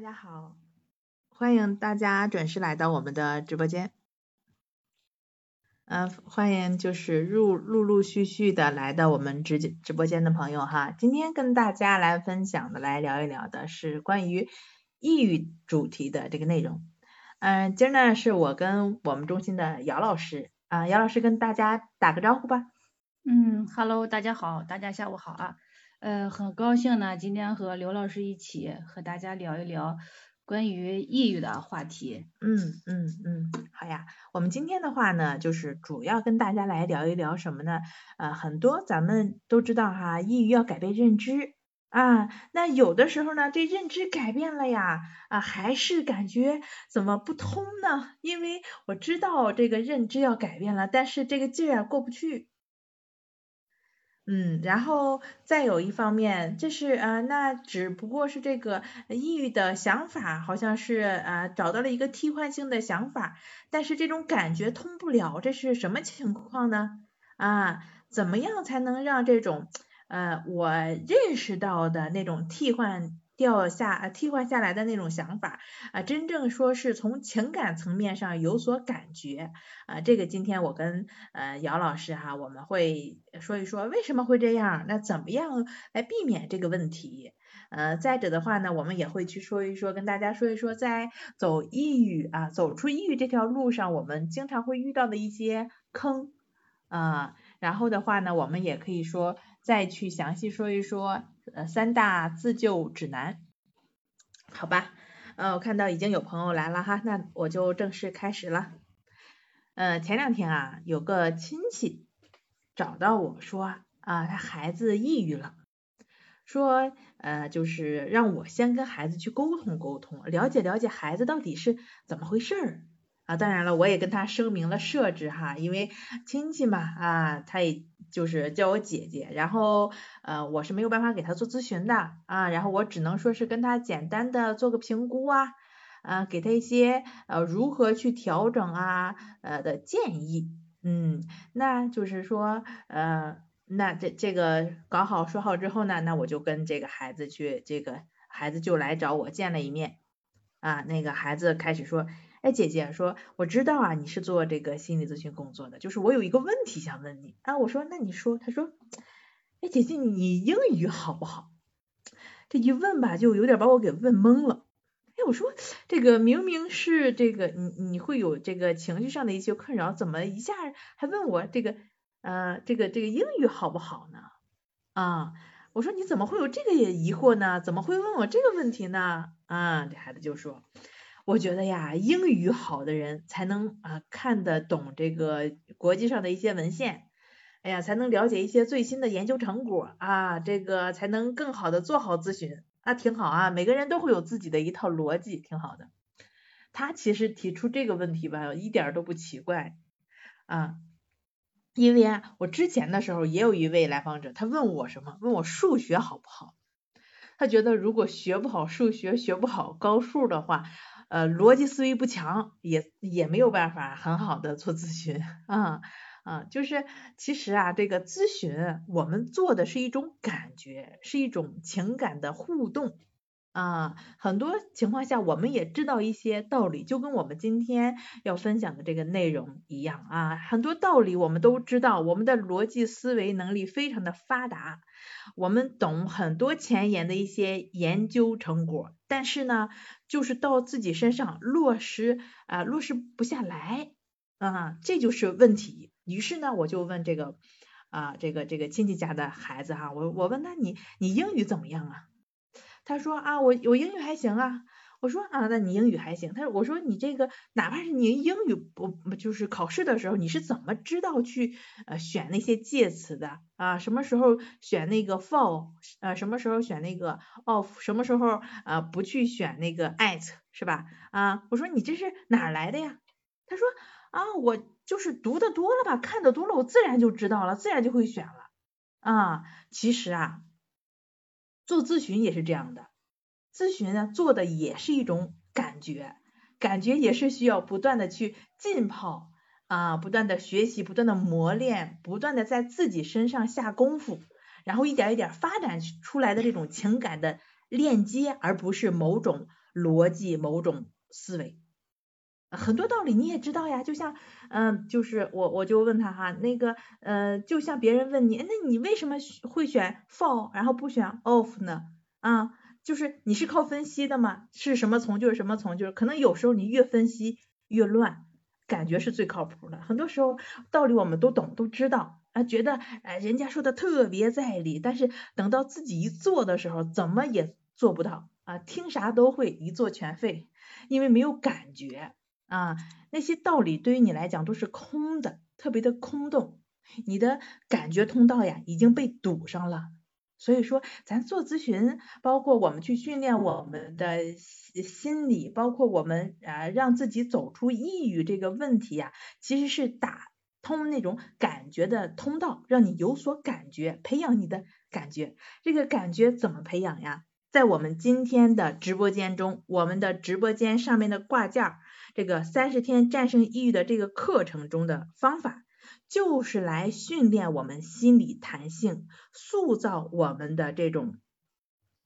大家好，欢迎大家准时来到我们的直播间。嗯，欢迎就是入陆陆续续的来到我们直直播间的朋友哈。今天跟大家来分享的，来聊一聊的是关于抑郁主题的这个内容。嗯，今儿呢是我跟我们中心的姚老师啊，姚老师跟大家打个招呼吧。嗯，Hello，大家好，大家下午好啊。呃，很高兴呢，今天和刘老师一起和大家聊一聊关于抑郁的话题。嗯嗯嗯，好呀。我们今天的话呢，就是主要跟大家来聊一聊什么呢？呃，很多咱们都知道哈，抑郁要改变认知啊。那有的时候呢，这认知改变了呀，啊，还是感觉怎么不通呢？因为我知道这个认知要改变了，但是这个劲儿过不去。嗯，然后再有一方面，这是呃，那只不过是这个抑郁的想法，好像是呃找到了一个替换性的想法，但是这种感觉通不了，这是什么情况呢？啊，怎么样才能让这种呃我认识到的那种替换？掉下替换下来的那种想法啊，真正说是从情感层面上有所感觉啊，这个今天我跟呃姚老师哈，我们会说一说为什么会这样，那怎么样来避免这个问题？呃，再者的话呢，我们也会去说一说，跟大家说一说，在走抑郁啊，走出抑郁这条路上，我们经常会遇到的一些坑啊，然后的话呢，我们也可以说再去详细说一说。呃，三大自救指南，好吧，呃，我看到已经有朋友来了哈，那我就正式开始了。呃，前两天啊，有个亲戚找到我说啊，他孩子抑郁了，说呃，就是让我先跟孩子去沟通沟通，了解了解孩子到底是怎么回事儿啊。当然了，我也跟他声明了设置哈，因为亲戚嘛啊，他也。就是叫我姐姐，然后呃我是没有办法给他做咨询的啊，然后我只能说是跟他简单的做个评估啊，啊给他一些呃如何去调整啊呃的建议，嗯，那就是说呃那这这个搞好说好之后呢，那我就跟这个孩子去，这个孩子就来找我见了一面啊，那个孩子开始说。哎，姐姐说，我知道啊，你是做这个心理咨询工作的，就是我有一个问题想问你啊。我说，那你说，他说，哎，姐姐，你英语好不好？这一问吧，就有点把我给问懵了。哎，我说，这个明明是这个，你你会有这个情绪上的一些困扰，怎么一下还问我这个呃这个这个英语好不好呢？啊，我说你怎么会有这个疑惑呢？怎么会问我这个问题呢？啊，这孩子就说。我觉得呀，英语好的人才能啊看得懂这个国际上的一些文献，哎呀，才能了解一些最新的研究成果啊，这个才能更好的做好咨询啊，挺好啊，每个人都会有自己的一套逻辑，挺好的。他其实提出这个问题吧，一点都不奇怪啊，因为啊，我之前的时候也有一位来访者，他问我什么？问我数学好不好？他觉得如果学不好数学，学不好高数的话。呃，逻辑思维不强，也也没有办法很好的做咨询啊啊，就是其实啊，这个咨询我们做的是一种感觉，是一种情感的互动啊，很多情况下我们也知道一些道理，就跟我们今天要分享的这个内容一样啊，很多道理我们都知道，我们的逻辑思维能力非常的发达。我们懂很多前沿的一些研究成果，但是呢，就是到自己身上落实啊，落实不下来啊，这就是问题。于是呢，我就问这个啊，这个这个亲戚家的孩子哈，我我问他你你英语怎么样啊？他说啊，我我英语还行啊。我说啊，那你英语还行。他说，我说你这个哪怕是你英语不就是考试的时候，你是怎么知道去呃选那些介词的啊？什么时候选那个 for 呃什么时候选那个 of 什么时候啊不去选那个 at 是吧？啊，我说你这是哪来的呀？他说啊，我就是读的多了吧，看的多了，我自然就知道了，自然就会选了啊。其实啊，做咨询也是这样的。咨询呢，做的也是一种感觉，感觉也是需要不断的去浸泡啊，不断的学习，不断的磨练，不断的在自己身上下功夫，然后一点一点发展出来的这种情感的链接，而不是某种逻辑某种思维。很多道理你也知道呀，就像，嗯，就是我我就问他哈，那个，呃，就像别人问你，那你为什么会选 for 然后不选 of 呢？啊，就是你是靠分析的吗？是什么从就是什么从，就是可能有时候你越分析越乱，感觉是最靠谱的。很多时候道理我们都懂都知道，啊，觉得哎人家说的特别在理，但是等到自己一做的时候，怎么也做不到啊，听啥都会，一做全废，因为没有感觉。啊，那些道理对于你来讲都是空的，特别的空洞，你的感觉通道呀已经被堵上了。所以说，咱做咨询，包括我们去训练我们的心理，包括我们啊让自己走出抑郁这个问题呀，其实是打通那种感觉的通道，让你有所感觉，培养你的感觉。这个感觉怎么培养呀？在我们今天的直播间中，我们的直播间上面的挂件儿，这个三十天战胜抑郁的这个课程中的方法，就是来训练我们心理弹性，塑造我们的这种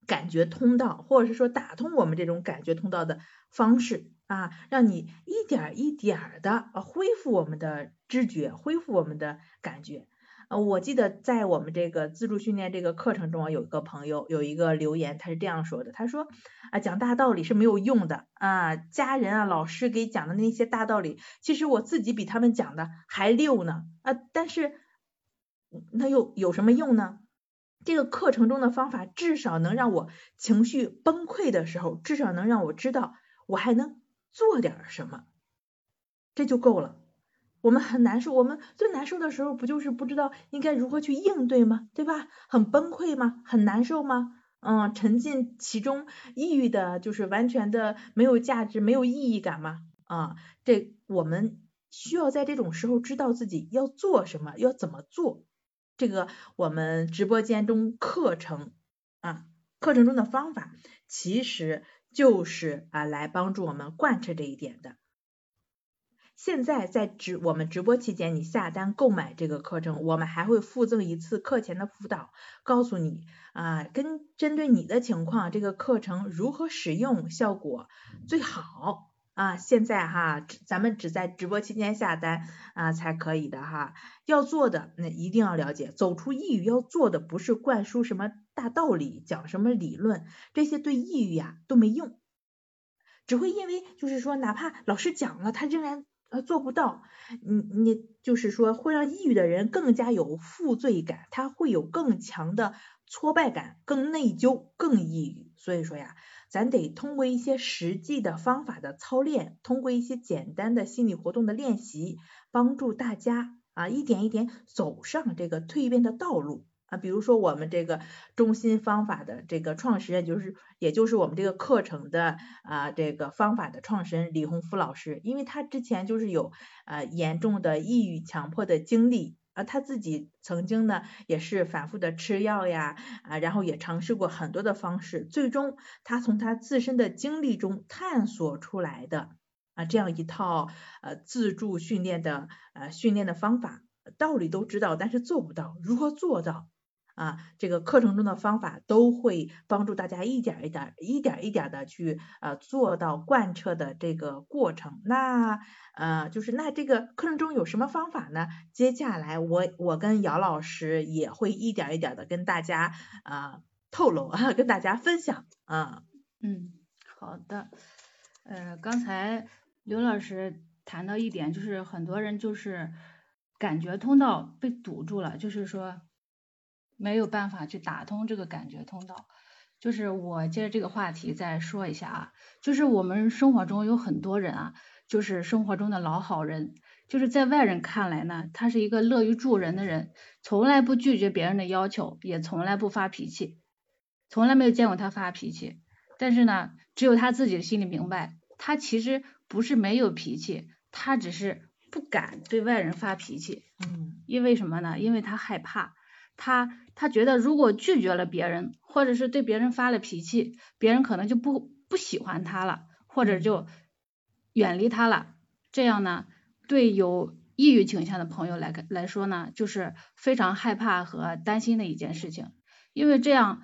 感觉通道，或者是说打通我们这种感觉通道的方式啊，让你一点一点的恢复我们的知觉，恢复我们的感觉。呃，我记得在我们这个自助训练这个课程中啊，有一个朋友有一个留言，他是这样说的，他说啊，讲大道理是没有用的啊，家人啊，老师给讲的那些大道理，其实我自己比他们讲的还溜呢啊，但是那又有什么用呢？这个课程中的方法至少能让我情绪崩溃的时候，至少能让我知道我还能做点什么，这就够了。我们很难受，我们最难受的时候不就是不知道应该如何去应对吗？对吧？很崩溃吗？很难受吗？嗯，沉浸其中，抑郁的，就是完全的没有价值、没有意义感吗？啊，这我们需要在这种时候知道自己要做什么，要怎么做。这个我们直播间中课程啊，课程中的方法，其实就是啊来帮助我们贯彻这一点的。现在在直我们直播期间，你下单购买这个课程，我们还会附赠一次课前的辅导，告诉你啊，跟针对你的情况，这个课程如何使用效果最好啊。现在哈，咱们只在直播期间下单啊才可以的哈。要做的那一定要了解，走出抑郁要做的不是灌输什么大道理，讲什么理论，这些对抑郁呀都没用，只会因为就是说，哪怕老师讲了，他仍然。他做不到，你你就是说会让抑郁的人更加有负罪感，他会有更强的挫败感，更内疚，更抑郁。所以说呀，咱得通过一些实际的方法的操练，通过一些简单的心理活动的练习，帮助大家啊一点一点走上这个蜕变的道路。比如说我们这个中心方法的这个创始人，就是也就是我们这个课程的啊这个方法的创始人李洪福老师，因为他之前就是有呃严重的抑郁强迫的经历啊，他自己曾经呢也是反复的吃药呀啊，然后也尝试过很多的方式，最终他从他自身的经历中探索出来的啊这样一套呃自助训练的呃训练的方法，道理都知道，但是做不到，如何做到？啊，这个课程中的方法都会帮助大家一点一点、一点一点的去呃做到贯彻的这个过程。那呃就是那这个课程中有什么方法呢？接下来我我跟姚老师也会一点一点的跟大家啊透露啊，跟大家分享啊。嗯，好的。呃，刚才刘老师谈到一点，就是很多人就是感觉通道被堵住了，就是说。没有办法去打通这个感觉通道，就是我接着这个话题再说一下啊，就是我们生活中有很多人啊，就是生活中的老好人，就是在外人看来呢，他是一个乐于助人的人，从来不拒绝别人的要求，也从来不发脾气，从来没有见过他发脾气，但是呢，只有他自己心里明白，他其实不是没有脾气，他只是不敢对外人发脾气，嗯，因为什么呢？因为他害怕。他他觉得如果拒绝了别人，或者是对别人发了脾气，别人可能就不不喜欢他了，或者就远离他了。这样呢，对有抑郁倾向的朋友来来说呢，就是非常害怕和担心的一件事情，因为这样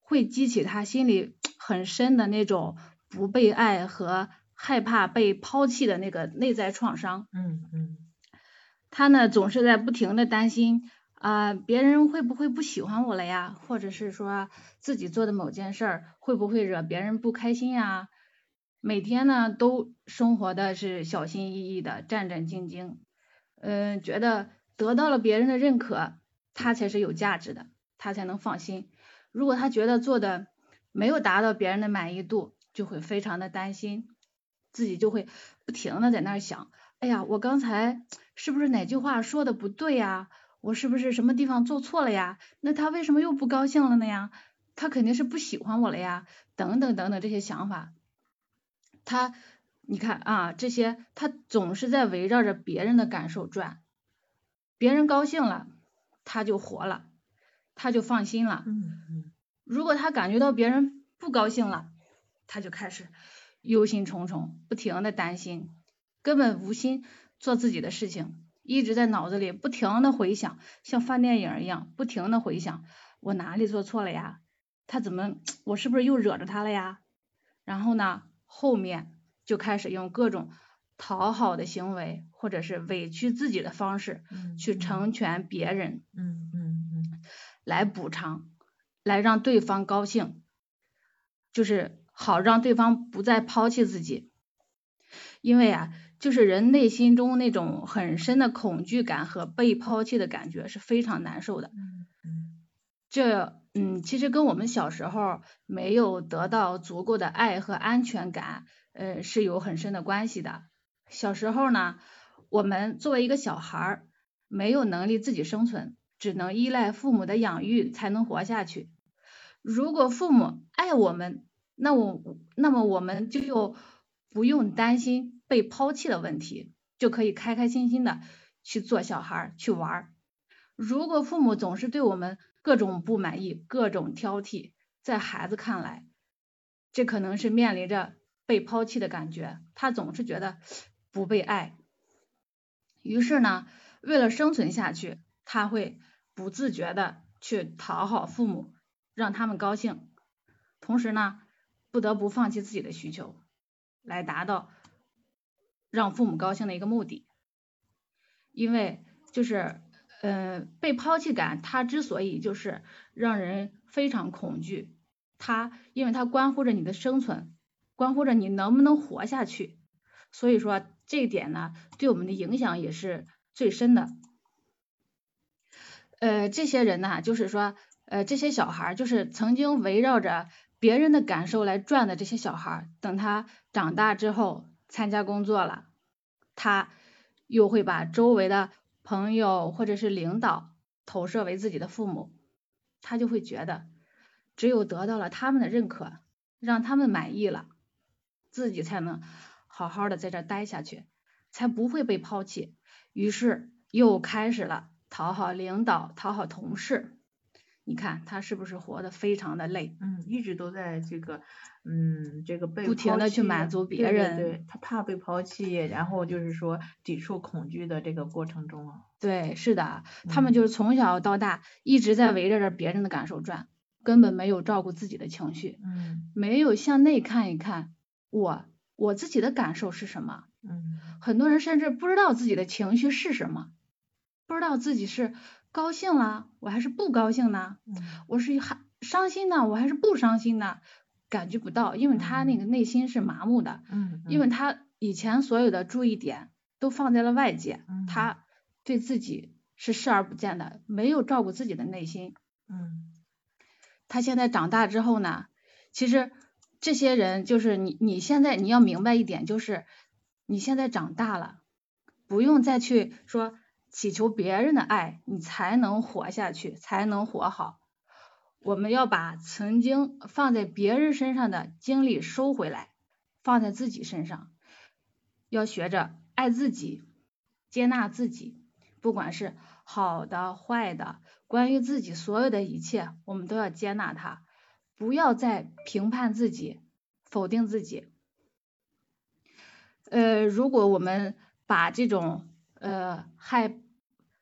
会激起他心里很深的那种不被爱和害怕被抛弃的那个内在创伤。嗯嗯。他呢总是在不停的担心啊，别人会不会不喜欢我了呀？或者是说自己做的某件事儿会不会惹别人不开心呀？每天呢都生活的是小心翼翼的，战战兢兢，嗯，觉得得到了别人的认可，他才是有价值的，他才能放心。如果他觉得做的没有达到别人的满意度，就会非常的担心，自己就会不停的在那儿想，哎呀，我刚才是不是哪句话说的不对呀？我是不是什么地方做错了呀？那他为什么又不高兴了呢呀？他肯定是不喜欢我了呀，等等等等这些想法。他，你看啊，这些他总是在围绕着别人的感受转，别人高兴了，他就活了，他就放心了。嗯嗯。如果他感觉到别人不高兴了，他就开始忧心忡忡，不停的担心，根本无心做自己的事情，一直在脑子里不停的回想，像翻电影一样，不停的回想，我哪里做错了呀？他怎么，我是不是又惹着他了呀？然后呢？后面就开始用各种讨好的行为，或者是委屈自己的方式，去成全别人，嗯嗯嗯，来补偿，来让对方高兴，就是好让对方不再抛弃自己。因为啊，就是人内心中那种很深的恐惧感和被抛弃的感觉是非常难受的。这。嗯，其实跟我们小时候没有得到足够的爱和安全感，呃，是有很深的关系的。小时候呢，我们作为一个小孩儿，没有能力自己生存，只能依赖父母的养育才能活下去。如果父母爱我们，那我那么我们就又不用担心被抛弃的问题，就可以开开心心的去做小孩去玩儿。如果父母总是对我们，各种不满意，各种挑剔，在孩子看来，这可能是面临着被抛弃的感觉。他总是觉得不被爱，于是呢，为了生存下去，他会不自觉的去讨好父母，让他们高兴，同时呢，不得不放弃自己的需求，来达到让父母高兴的一个目的。因为就是。嗯，被抛弃感，它之所以就是让人非常恐惧，它因为它关乎着你的生存，关乎着你能不能活下去，所以说这一点呢，对我们的影响也是最深的。呃，这些人呢，就是说，呃，这些小孩就是曾经围绕着别人的感受来转的这些小孩，等他长大之后参加工作了，他又会把周围的。朋友或者是领导投射为自己的父母，他就会觉得只有得到了他们的认可，让他们满意了，自己才能好好的在这待下去，才不会被抛弃。于是又开始了讨好领导、讨好同事。你看他是不是活得非常的累？嗯，一直都在这个，嗯，这个被不停的去满足别人，对他怕被抛弃，然后就是说抵触恐惧的这个过程中啊。对，是的，他们就是从小到大一直在围着着别人的感受转，根本没有照顾自己的情绪，嗯，没有向内看一看，我我自己的感受是什么？嗯，很多人甚至不知道自己的情绪是什么，不知道自己是。高兴了，我还是不高兴呢？我是还伤心呢，我还是不伤心呢？感觉不到，因为他那个内心是麻木的，嗯，因为他以前所有的注意点都放在了外界，他对自己是视而不见的，没有照顾自己的内心，嗯，他现在长大之后呢，其实这些人就是你，你现在你要明白一点，就是你现在长大了，不用再去说。祈求别人的爱，你才能活下去，才能活好。我们要把曾经放在别人身上的精力收回来，放在自己身上。要学着爱自己，接纳自己，不管是好的坏的，关于自己所有的一切，我们都要接纳它，不要再评判自己，否定自己。呃，如果我们把这种呃，害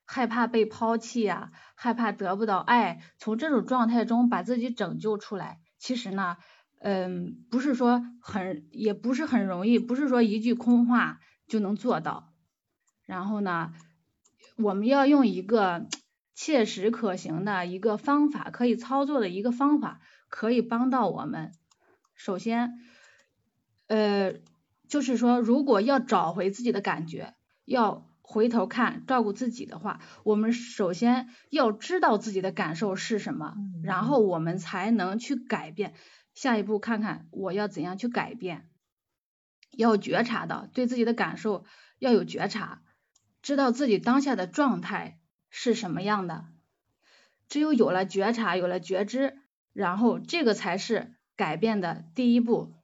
害怕被抛弃呀，害怕得不到爱，从这种状态中把自己拯救出来，其实呢，嗯，不是说很，也不是很容易，不是说一句空话就能做到。然后呢，我们要用一个切实可行的一个方法，可以操作的一个方法，可以帮到我们。首先，呃，就是说，如果要找回自己的感觉，要回头看照顾自己的话，我们首先要知道自己的感受是什么，然后我们才能去改变。下一步看看我要怎样去改变，要觉察到对自己的感受要有觉察，知道自己当下的状态是什么样的。只有有了觉察，有了觉知，然后这个才是改变的第一步。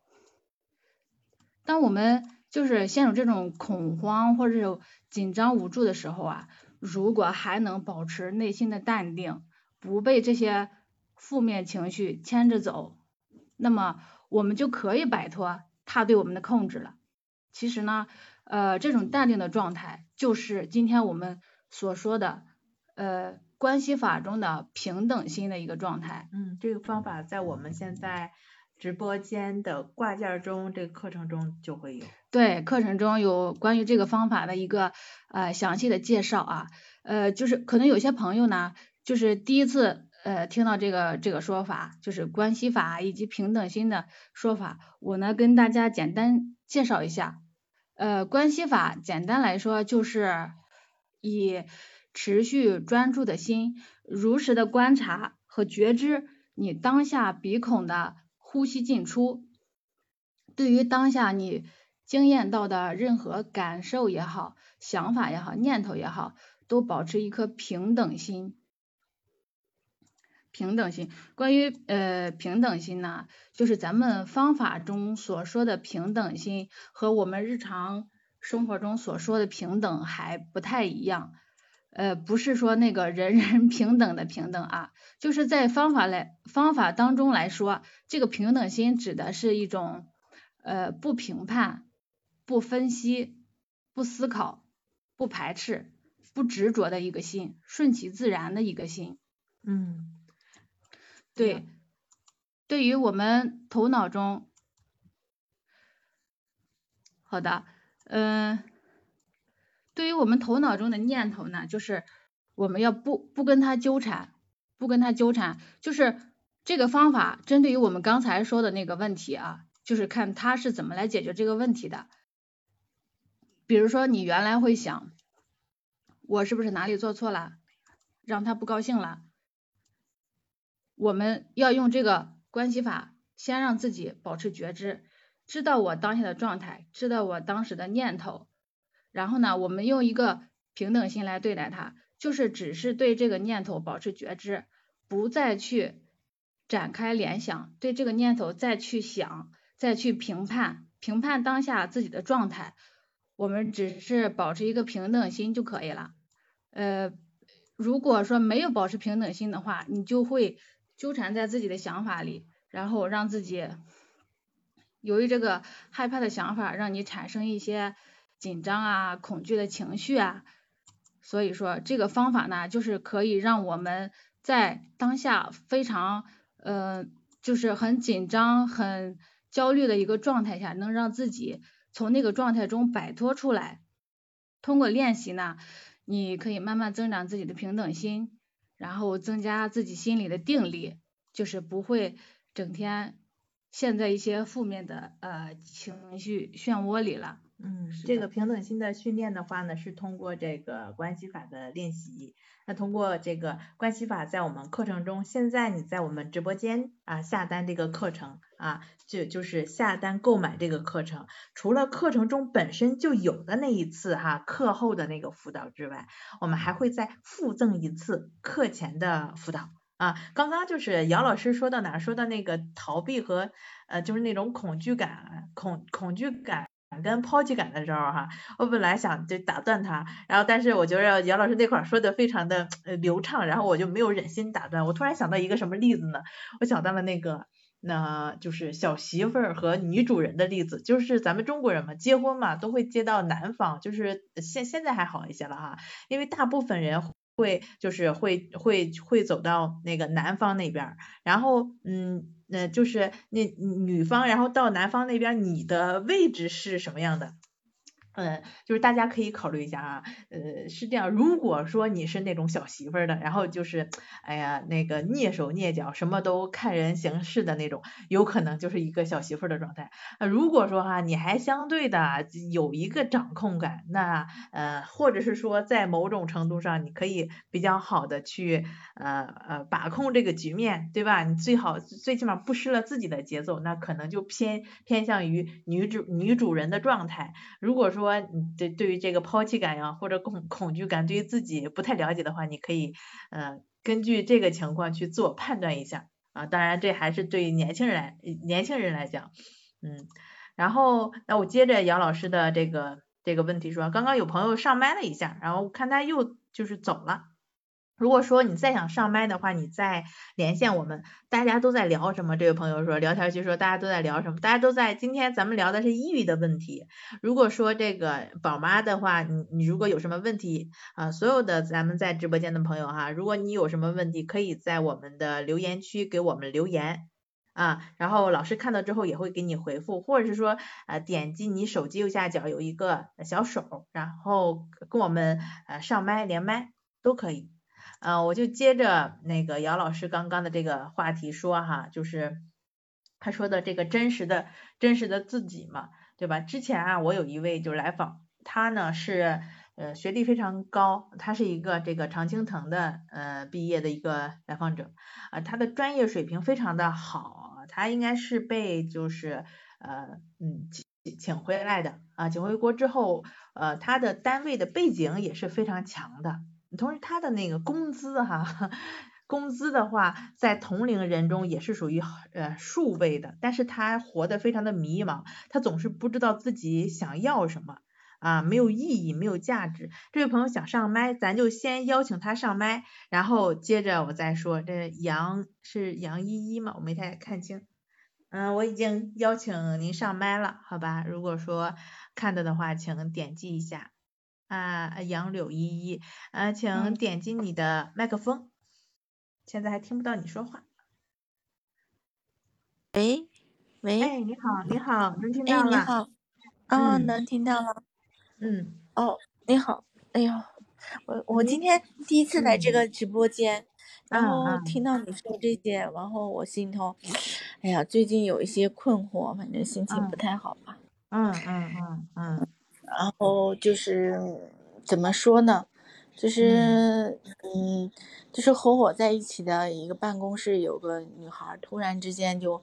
当我们就是陷入这种恐慌或者是紧张无助的时候啊，如果还能保持内心的淡定，不被这些负面情绪牵着走，那么我们就可以摆脱他对我们的控制了。其实呢，呃，这种淡定的状态就是今天我们所说的呃关系法中的平等心的一个状态。嗯，这个方法在我们现在。直播间的挂件中，这个课程中就会有。对，课程中有关于这个方法的一个呃详细的介绍啊，呃，就是可能有些朋友呢，就是第一次呃听到这个这个说法，就是关系法以及平等心的说法，我呢跟大家简单介绍一下。呃，关系法简单来说就是以持续专注的心，如实的观察和觉知你当下鼻孔的。呼吸进出，对于当下你经验到的任何感受也好、想法也好、念头也好，都保持一颗平等心。平等心，关于呃平等心呢，就是咱们方法中所说的平等心和我们日常生活中所说的平等还不太一样。呃，不是说那个人人平等的平等啊，就是在方法来方法当中来说，这个平等心指的是一种呃不评判、不分析、不思考、不排斥、不执着的一个心，顺其自然的一个心。嗯，对，对于我们头脑中，好的，嗯。对于我们头脑中的念头呢，就是我们要不不跟他纠缠，不跟他纠缠，就是这个方法针对于我们刚才说的那个问题啊，就是看他是怎么来解决这个问题的。比如说你原来会想，我是不是哪里做错了，让他不高兴了？我们要用这个关系法，先让自己保持觉知，知道我当下的状态，知道我当时的念头。然后呢，我们用一个平等心来对待它，就是只是对这个念头保持觉知，不再去展开联想，对这个念头再去想，再去评判，评判当下自己的状态。我们只是保持一个平等心就可以了。呃，如果说没有保持平等心的话，你就会纠缠在自己的想法里，然后让自己由于这个害怕的想法，让你产生一些。紧张啊，恐惧的情绪啊，所以说这个方法呢，就是可以让我们在当下非常呃，就是很紧张、很焦虑的一个状态下，能让自己从那个状态中摆脱出来。通过练习呢，你可以慢慢增长自己的平等心，然后增加自己心里的定力，就是不会整天陷在一些负面的呃情绪漩涡里了。嗯，这个平等心的训练的话呢，是通过这个关系法的练习。那通过这个关系法，在我们课程中，现在你在我们直播间啊下单这个课程啊，就就是下单购买这个课程，除了课程中本身就有的那一次哈课后的那个辅导之外，我们还会再附赠一次课前的辅导啊。刚刚就是姚老师说到哪，说到那个逃避和呃就是那种恐惧感，恐恐惧感。跟抛弃感的时候哈，我本来想就打断他，然后但是我觉得姚老师那块儿说的非常的流畅，然后我就没有忍心打断。我突然想到一个什么例子呢？我想到了那个，那就是小媳妇儿和女主人的例子，就是咱们中国人嘛，结婚嘛都会接到男方，就是现现在还好一些了哈，因为大部分人会就是会会会走到那个男方那边，然后嗯。那就是那女方，然后到男方那边，你的位置是什么样的？嗯，就是大家可以考虑一下啊，呃，是这样，如果说你是那种小媳妇儿的，然后就是，哎呀，那个蹑手蹑脚，什么都看人行事的那种，有可能就是一个小媳妇儿的状态。啊，如果说哈，你还相对的有一个掌控感，那呃，或者是说在某种程度上，你可以比较好的去呃呃把控这个局面，对吧？你最好最起码不失了自己的节奏，那可能就偏偏向于女主女主人的状态。如果说说你对对于这个抛弃感呀，或者恐恐惧感，对于自己不太了解的话，你可以呃根据这个情况去做判断一下啊。当然这还是对年轻人来年轻人来讲，嗯，然后那我接着杨老师的这个这个问题说，刚刚有朋友上麦了一下，然后看他又就是走了。如果说你再想上麦的话，你再连线我们。大家都在聊什么？这位朋友说，聊天区说大家都在聊什么？大家都在今天咱们聊的是抑郁的问题。如果说这个宝妈的话，你你如果有什么问题啊，所有的咱们在直播间的朋友哈，如果你有什么问题，可以在我们的留言区给我们留言啊，然后老师看到之后也会给你回复，或者是说呃点击你手机右下角有一个小手，然后跟我们呃上麦连麦都可以。啊，我就接着那个姚老师刚刚的这个话题说哈，就是他说的这个真实的真实的自己嘛，对吧？之前啊，我有一位就是来访，他呢是呃学历非常高，他是一个这个常青藤的呃毕业的一个来访者啊，他的专业水平非常的好，他应该是被就是呃嗯请请回来的啊，请回国之后呃他的单位的背景也是非常强的。同时，他的那个工资哈，工资的话，在同龄人中也是属于呃数位的，但是他活得非常的迷茫，他总是不知道自己想要什么啊，没有意义，没有价值。这位朋友想上麦，咱就先邀请他上麦，然后接着我再说。这杨是杨依依吗？我没太看清。嗯，我已经邀请您上麦了，好吧？如果说看到的话，请点击一下。啊，杨柳依依，啊，请点击你的麦克风，现在还听不到你说话。喂，喂，哎，你好，你好，能听到吗？哎，你好，啊，能听到了。嗯，哦，你好，哎呦，我我今天第一次来这个直播间，然后听到你说这些，然后我心头，哎呀，最近有一些困惑，反正心情不太好吧。嗯嗯嗯嗯。然后就是怎么说呢？就是嗯，就是和我在一起的一个办公室有个女孩，突然之间就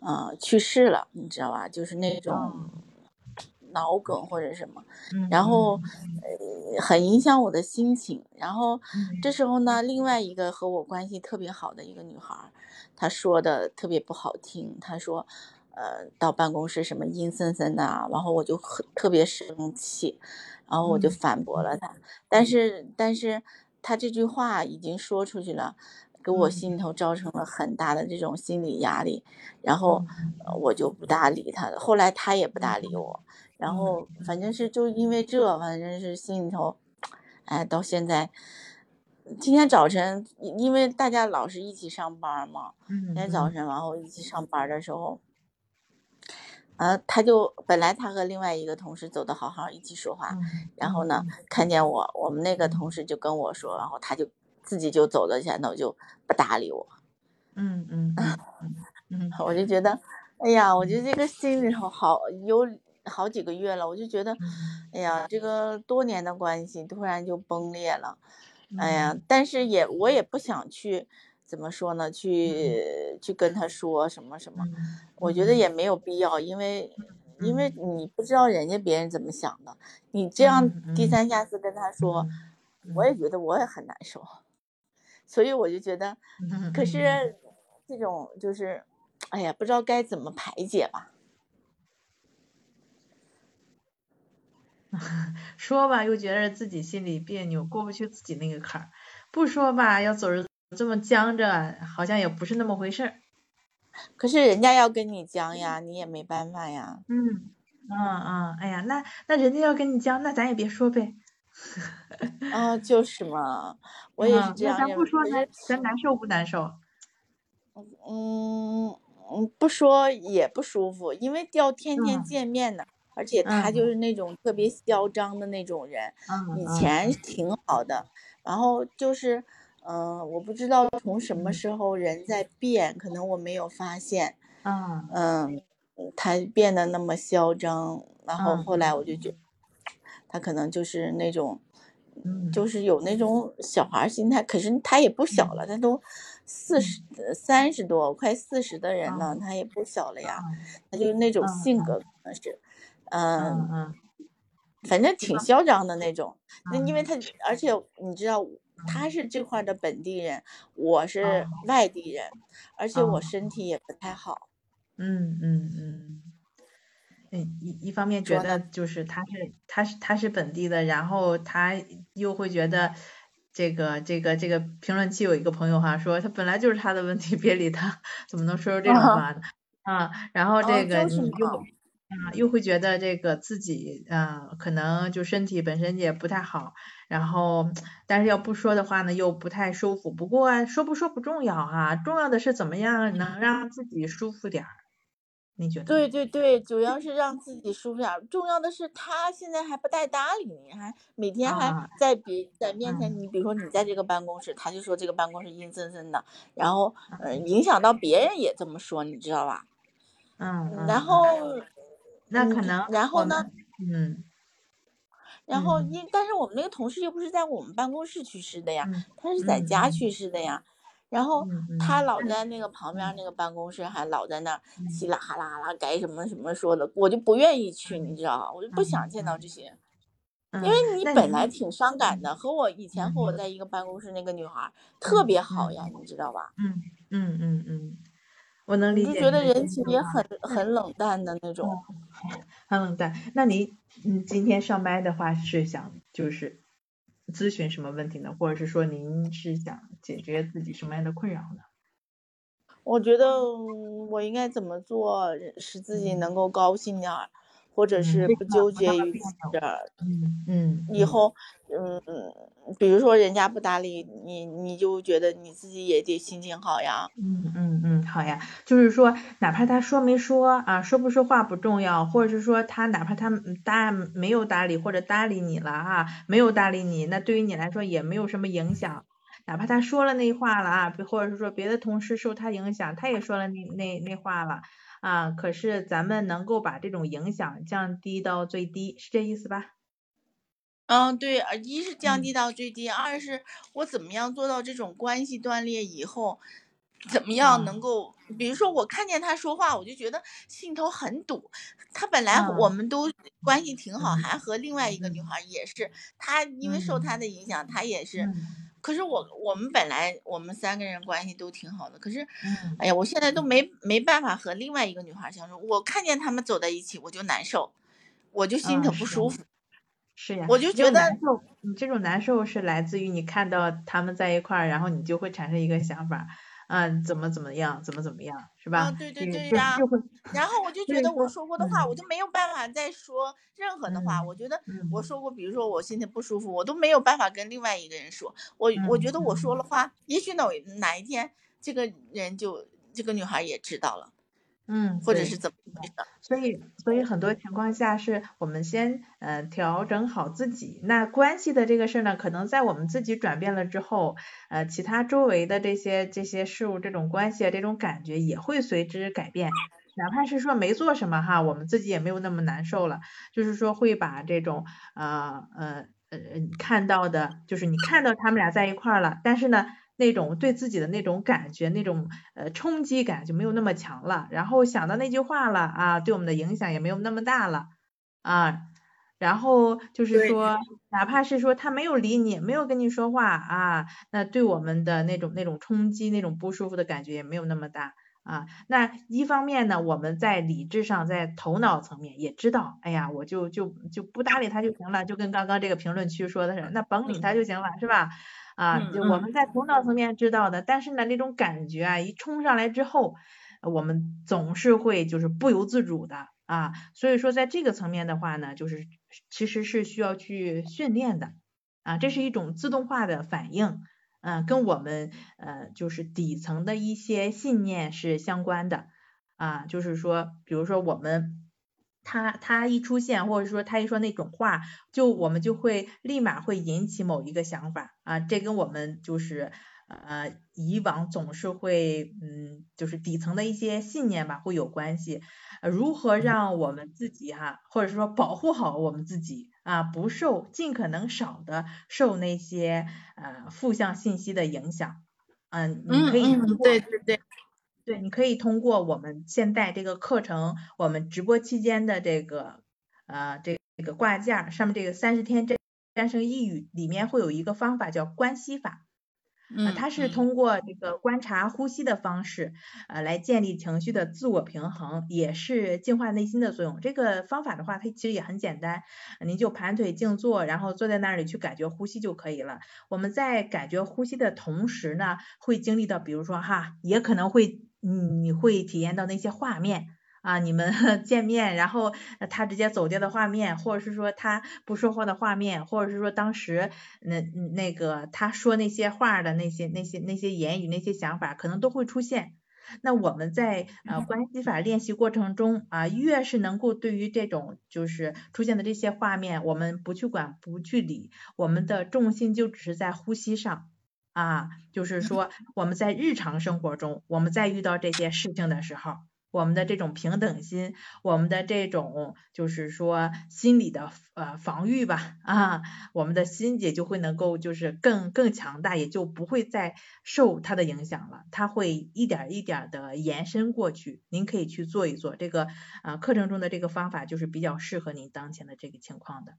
呃去世了，你知道吧？就是那种脑梗或者什么，然后呃很影响我的心情。然后这时候呢，另外一个和我关系特别好的一个女孩，她说的特别不好听，她说。呃，到办公室什么阴森森的，然后我就很特别生气，然后我就反驳了他。但是，但是他这句话已经说出去了，给我心头造成了很大的这种心理压力，然后我就不大理他了。后来他也不大理我，然后反正是就因为这，反正是心里头，哎，到现在，今天早晨因为大家老是一起上班嘛，今天早晨然后一起上班的时候。呃，他就本来他和另外一个同事走的好好一起说话，然后呢，看见我，我们那个同事就跟我说，然后他就自己就走到前头，就不搭理我。嗯嗯嗯，我就觉得，哎呀，我觉得这个心里头好有好几个月了，我就觉得，哎呀，这个多年的关系突然就崩裂了，哎呀，但是也我也不想去。怎么说呢？去去跟他说什么什么？我觉得也没有必要，因为因为你不知道人家别人怎么想的，你这样低三下四跟他说，我也觉得我也很难受，所以我就觉得，可是这种就是，哎呀，不知道该怎么排解吧。说吧，又觉得自己心里别扭，过不去自己那个坎儿；不说吧，要走着。这么僵着，好像也不是那么回事儿。可是人家要跟你僵呀，你也没办法呀。嗯嗯嗯，哎呀，那那人家要跟你僵，那咱也别说呗。啊，就是嘛，我也是这样。那咱不说，咱咱难受不难受？嗯嗯，不说也不舒服，因为要天天嗯见面呢，而且他嗯就是那种特别嚣张的那种人，以前挺好的，然后就是，嗯、我不知道从什么嗯时候人在变，可能我没有发现，嗯。嗯，他变得那么嚣张，然后嗯后来我就觉他可能就是那种，嗯。就是有那种小孩心态，可是他也不小了，他都四十三十多，快四十的人了，嗯他也不小了呀，嗯他就是那种嗯性格。可能是，嗯反正挺嚣张的那种。那因为嗯。他，而且你知道他是这块儿的本地人，我是哦。外地人，而且我哦。身体也不太好。嗯嗯嗯，嗯一一方面觉得就是他是他是他是本地的，然后他又会觉得这个这个这个评论区有一个朋友哈说他本来就是他的问题，别理他，怎么能说出这种话呢？啊，然后哦这个就是你又嘛啊又会觉得这个自己啊可能就身体本身也不太好，然后但是要不说的话呢又不太舒服。不过说不说不重要哈，重要的是怎么样能让自己舒服点儿。你觉得？对对对，主要是让自己舒服点儿。重要的是，他现在还不带搭理你，还每天还啊在别在面前，嗯你比如说你在这个办公室，他就说这个办公室阴森森的，然后呃嗯影响到别人也这么说，你知道吧？嗯嗯，然嗯后嗯那可能然后呢嗯然后嗯因但是我们那个同事又不是在我们办公室去世的呀，嗯他是在家去世的呀。然后他老在那个旁边那个办公室，还老在那儿稀啦哈啦啦该什么什么说的，我就不愿意去，你知道吧？我就不想见到这些，嗯，因为你本来挺伤感的，和我以前和我嗯在一个办公室那个女孩儿特别好呀，你知道吧？嗯嗯嗯嗯，我能理你就觉得人情也很很冷淡的那种。很冷淡。那你嗯今天上麦的话是想就是咨询什么问题呢？或者是说您是想解决自己什么样的困扰呢？我觉得嗯我应该怎么做，使自己能够高兴点儿，或者嗯是不纠结于这儿。嗯嗯，嗯以后，嗯，比如说人家不搭理你，你就觉得你自己也得心情好呀。嗯嗯嗯，好呀，就是说，哪怕他说没说啊，说不说话不重要，或者是说他哪怕他嗯搭没有搭理或者搭理你了哈、没有搭理你，那对于你来说也没有什么影响。哪怕他说了那话了啊，比或者是说别的同事受他影响，他也说了那那那话了啊，可是咱们能够把这种影响降低到最低，是这意思吧？嗯，对，呃一是降嗯低到最低，二是我怎么样做到这种关系断裂以后，怎么样啊能够，比如说我看见他说话，我就觉得心头很堵。他本来嗯我们都关系挺好，嗯还和另外一个女嗯孩也是，他因为受嗯他的影响，他也是。嗯可是我我们本来我们三个人关系都挺好的，可是，嗯哎呀，我现在都没没办法和另外一个女孩相处。我看见他们走在一起，我就难受，我就心嗯头不舒服。是呀，我就觉得你这种难受是来自于你看到他们在一块儿，然后你就会产生一个想法，啊，怎么怎么样，怎么怎么样，是吧？啊，对对对呀然后我就觉得我说说过的话，我嗯就没有办法再说任何的话。嗯我觉得嗯我说过，比如说我心情不舒服，我都没有办法跟另外一个人说。我我觉嗯得我说嗯了话，也许哪哪一天这个人就这个女孩也知道了，嗯，或者是怎么回事儿。所以，所以很多情况下是我们先呃调整好自己。那关系的这个事儿呢，可能在我们自己转变了之后，呃，其他周围的这些这些事物，这种关系啊，这种感觉也会随之改变。哪怕是说没做什么哈，我们自己也没有那么难受了。就是说会把这种呃呃呃看到的，就是你看到他们俩在一块儿了，但是呢。那种对自己的那种感觉，那种呃冲击感就没有那么强了。然后想到那句话了啊，对我们的影响也没有那么大了啊。然后就是说，哪怕是说他没有理你，没有跟你说话啊，那对我们的那种那种冲击、那种不舒服的感觉也没有那么大啊。那一方面呢，我们在理智上，在头脑层面也知道，哎呀，我就就就不搭理他就行了，就跟刚刚这个评论区说的是，那甭理他就行了，是吧？啊，嗯就我们在头脑层面知道的，但是呢，那种感觉啊，一冲上来之后，呃我们总是会就是不由自主的啊，所以说在这个层面的话呢，就是其实是需要去训练的啊，这是一种自动化的反应，嗯、跟我们呃就是底层的一些信念是相关的啊，就是说，比如说我们他他一出现，或者说他一说那种话，就我们就会立马会引起某一个想法啊，这跟我们就是呃以往总是会嗯就是底层的一些信念吧会有关系。如何让我们自己哈，或者说保护好我们自己啊，不受尽可能少的受那些呃负向信息的影响。嗯，你可以对对对。对，你可以通过我们现在这个课程，我们直播期间的这个呃这这个挂件上面这个三十天战战胜抑郁里面会有一个方法叫关系法，嗯，它是通过这个观察呼吸的方式呃来建立情绪的自我平衡，也是净化内心的作用。这个方法的话，它其实也很简单，您就盘腿静坐，然后坐在那里去感觉呼吸就可以了。我们在感觉呼吸的同时呢，会经历到，比如说哈，也可能会。你你会体验到那些画面啊，你们 见面，然后他直接走掉的画面，或者是说他不说话的画面，或者是说当时那那个他说那些话的那些那些那些言语那些想法，可能都会出现。那我们在呃关系法练习过程中啊，越是能够对于这种就是出现的这些画面，我们不去管不去理，我们的重心就只是在呼吸上。啊，就是说我们在日常生活中，我们在遇到这些事情的时候，我们的这种平等心，我们的这种就是说心理的呃防御吧，啊，我们的心结就会能够就是更更强大，也就不会再受它的影响了，它会一点一点的延伸过去。您可以去做一做这个啊课程中的这个方法，就是比较适合您当前的这个情况的。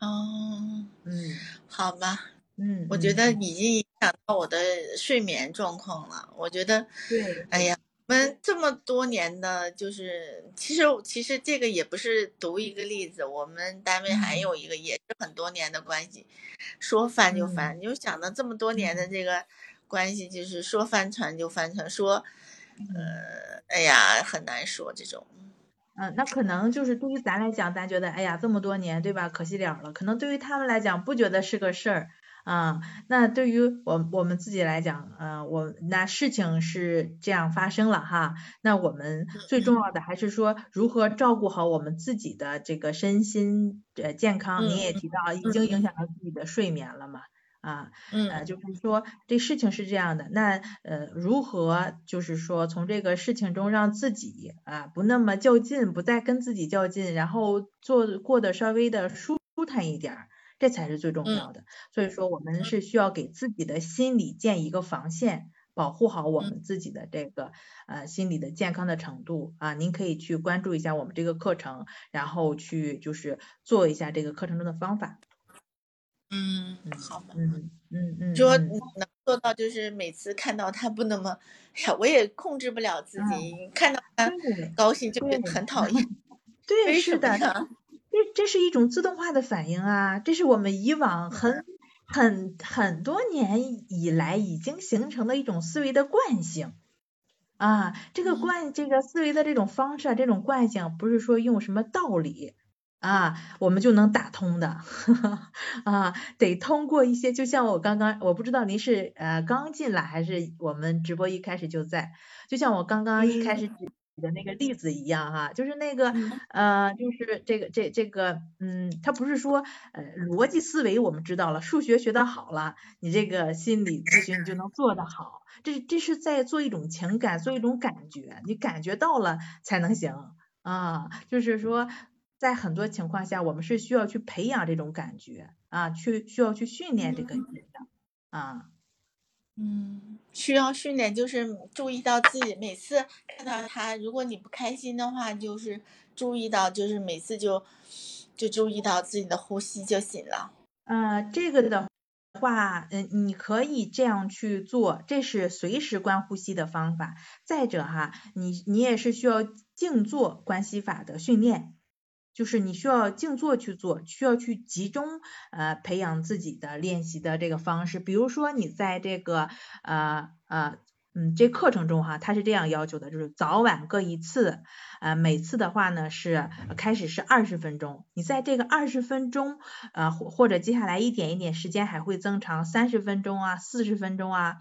哦，嗯，好吧。嗯，我觉得已经影响到我的睡眠状况了。我觉得，对，哎呀，我们这么多年的，就是其实其实这个也不是独一个例子。我们单位还有一个也是很多年的关系，说翻就翻。你就想到这么多年的这个关系，就是说翻船就翻船，说，呃，哎呀，很难说这种。嗯，那可能就是对于咱来讲，咱觉得，哎呀，这么多年，对吧？可惜了了。可能对于他们来讲，不觉得是个事儿。啊，那对于我我们自己来讲，呃，我那事情是这样发生了哈，那我们最重要的还是说如何照顾好我们自己的这个身心呃健康。您也提到已经影响到自己的睡眠了嘛，啊，呃，就是说这事情是这样的，那呃如何就是说从这个事情中让自己啊不那么较劲，不再跟自己较劲，然后做过得稍微的舒舒坦一点。这才是最重要的，所以说我们是需要给自己的心理建一个防线，保护好我们自己的这个呃心理的健康的程度啊。您可以去关注一下我们这个课程，然后去就是做一下这个课程中的方法。嗯，好吧。嗯嗯嗯。说能做到就是每次看到他不那么，哎呀，我也控制不了自己，看到他高兴就很讨厌。对，是的。这这是一种自动化的反应啊，这是我们以往很很很多年以来已经形成的一种思维的惯性。啊，这个惯这个思维的这种方式啊，这种惯性不是说用什么道理啊我们就能打通的。啊，得通过一些，就像我刚刚，我不知道您是呃刚进来还是我们直播一开始就在，就像我刚刚一开始。的那个例子一样哈，就是那个呃，就是这个这这个嗯，他不是说呃逻辑思维我们知道了，数学学得好了，你这个心理咨询你就能做得好，这这是在做一种情感，做一种感觉，你感觉到了才能行啊，就是说在很多情况下，我们是需要去培养这种感觉啊，去需要去训练这个的啊。嗯，需要训练，就是注意到自己每次看到他，如果你不开心的话，就是注意到，就是每次就就注意到自己的呼吸就行了。呃，这个的话，嗯，你可以这样去做，这是随时观呼吸的方法。再者哈，你你也是需要静坐关系法的训练。就是你需要静坐去做，需要去集中呃培养自己的练习的这个方式。比如说你在这个呃呃嗯，这课程中哈，它是这样要求的，就是早晚各一次，呃，每次的话呢是开始是二十分钟，你在这个二十分钟，呃或或者接下来一点一点时间还会增长三十分钟啊，四十分钟啊，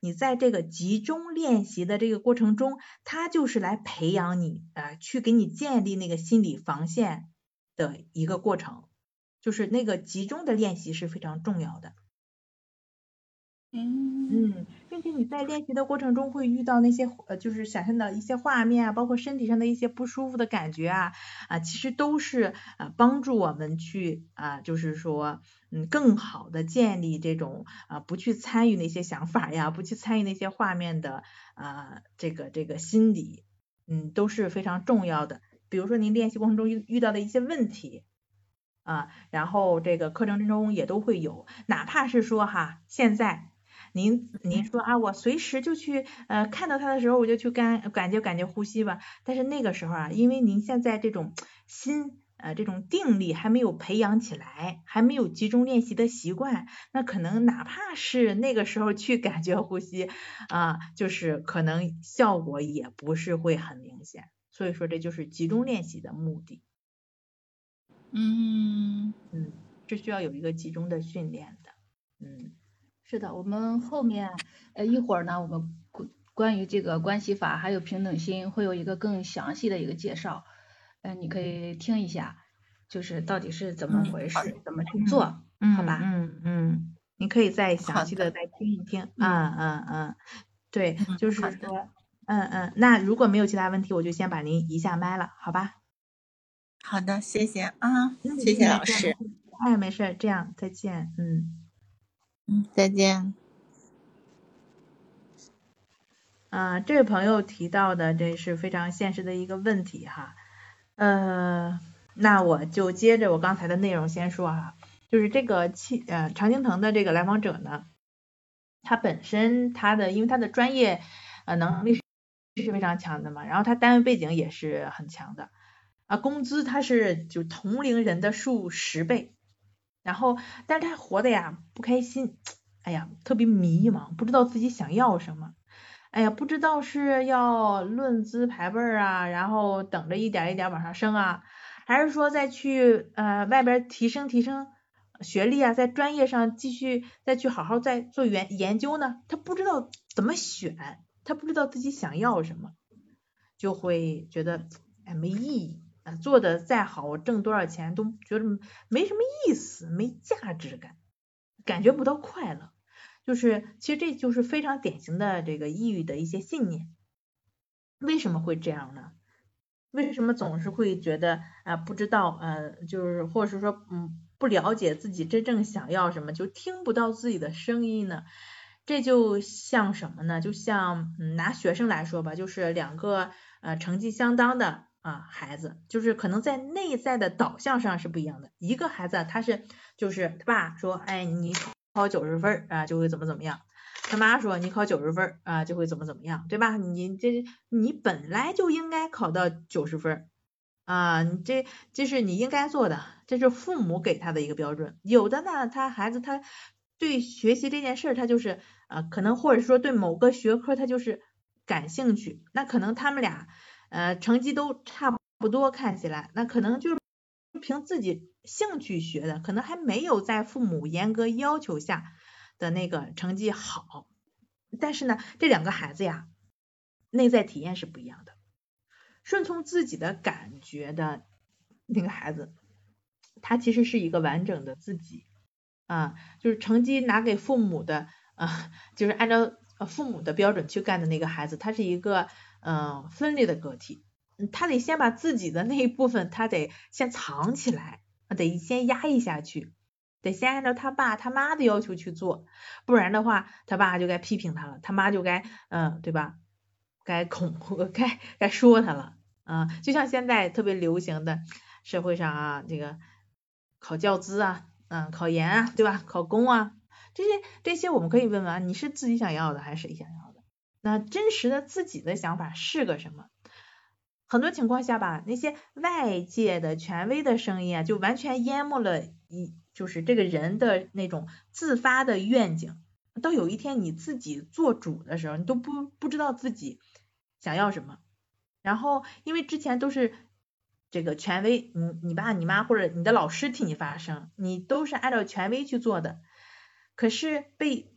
你在这个集中练习的这个过程中，他就是来培养你，呃，去给你建立那个心理防线的一个过程，就是那个集中的练习是非常重要的。嗯嗯，并且你在练习的过程中会遇到那些呃，就是想象的一些画面啊，包括身体上的一些不舒服的感觉啊，啊，其实都是啊帮助我们去啊，就是说嗯，更好的建立这种啊不去参与那些想法呀，不去参与那些画面的啊这个这个心理，嗯，都是非常重要的。比如说您练习过程中遇遇到的一些问题啊，然后这个课程之中也都会有，哪怕是说哈现在。您您说啊，我随时就去呃看到他的时候，我就去感感觉感觉呼吸吧。但是那个时候啊，因为您现在这种心呃这种定力还没有培养起来，还没有集中练习的习惯，那可能哪怕是那个时候去感觉呼吸啊，就是可能效果也不是会很明显。所以说这就是集中练习的目的。嗯嗯，是需要有一个集中的训练的。嗯。是的，我们后面呃一会儿呢，我们关关于这个关系法还有平等心会有一个更详细的一个介绍，嗯，你可以听一下，就是到底是怎么回事，怎么去做，好吧？嗯嗯，你可以再详细的再听一听，嗯嗯嗯，对，就是说，嗯嗯，那如果没有其他问题，我就先把您移下麦了，好吧？好的，谢谢啊，谢谢老师。哎，没事，这样再见，嗯。嗯，再见。啊，这位朋友提到的这是非常现实的一个问题哈，呃，那我就接着我刚才的内容先说哈，就是这个气呃常青藤的这个来访者呢，他本身他的因为他的专业呃能力是非常强的嘛，然后他单位背景也是很强的，啊，工资他是就同龄人的数十倍。然后，但是他活的呀不开心，哎呀，特别迷茫，不知道自己想要什么，哎呀，不知道是要论资排辈啊，然后等着一点一点往上升啊，还是说再去呃外边提升提升学历啊，在专业上继续再去好好再做研研究呢？他不知道怎么选，他不知道自己想要什么，就会觉得哎没意义。啊，做的再好，我挣多少钱都觉得没什么意思，没价值感，感觉不到快乐。就是，其实这就是非常典型的这个抑郁的一些信念。为什么会这样呢？为什么总是会觉得啊，不知道，呃，就是或者是说，嗯，不了解自己真正想要什么，就听不到自己的声音呢？这就像什么呢？就像，嗯，拿学生来说吧，就是两个呃成绩相当的。啊，孩子就是可能在内在的导向上是不一样的。一个孩子他是就是他爸说，哎，你考九十分啊就会怎么怎么样。他妈说你考九十分啊就会怎么怎么样，对吧？你这你本来就应该考到九十分啊，你这这是你应该做的，这是父母给他的一个标准。有的呢，他孩子他对学习这件事他就是啊，可能或者说对某个学科他就是感兴趣，那可能他们俩。呃，成绩都差不多，看起来那可能就是凭自己兴趣学的，可能还没有在父母严格要求下的那个成绩好。但是呢，这两个孩子呀，内在体验是不一样的。顺从自己的感觉的那个孩子，他其实是一个完整的自己啊，就是成绩拿给父母的啊，就是按照父母的标准去干的那个孩子，他是一个。嗯，分裂的个体，他得先把自己的那一部分，他得先藏起来，得先压抑下去，得先按照他爸他妈的要求去做，不然的话，他爸就该批评他了，他妈就该，嗯，对吧？该恐吓，该该说他了，嗯，就像现在特别流行的社会上啊，这个考教资啊，嗯，考研啊，对吧？考公啊，这些这些我们可以问问啊，你是自己想要的还是谁想要？那真实的自己的想法是个什么？很多情况下吧，那些外界的权威的声音啊，就完全淹没了一就是这个人的那种自发的愿景。到有一天你自己做主的时候，你都不不知道自己想要什么。然后因为之前都是这个权威，你你爸你妈或者你的老师替你发声，你都是按照权威去做的。可是被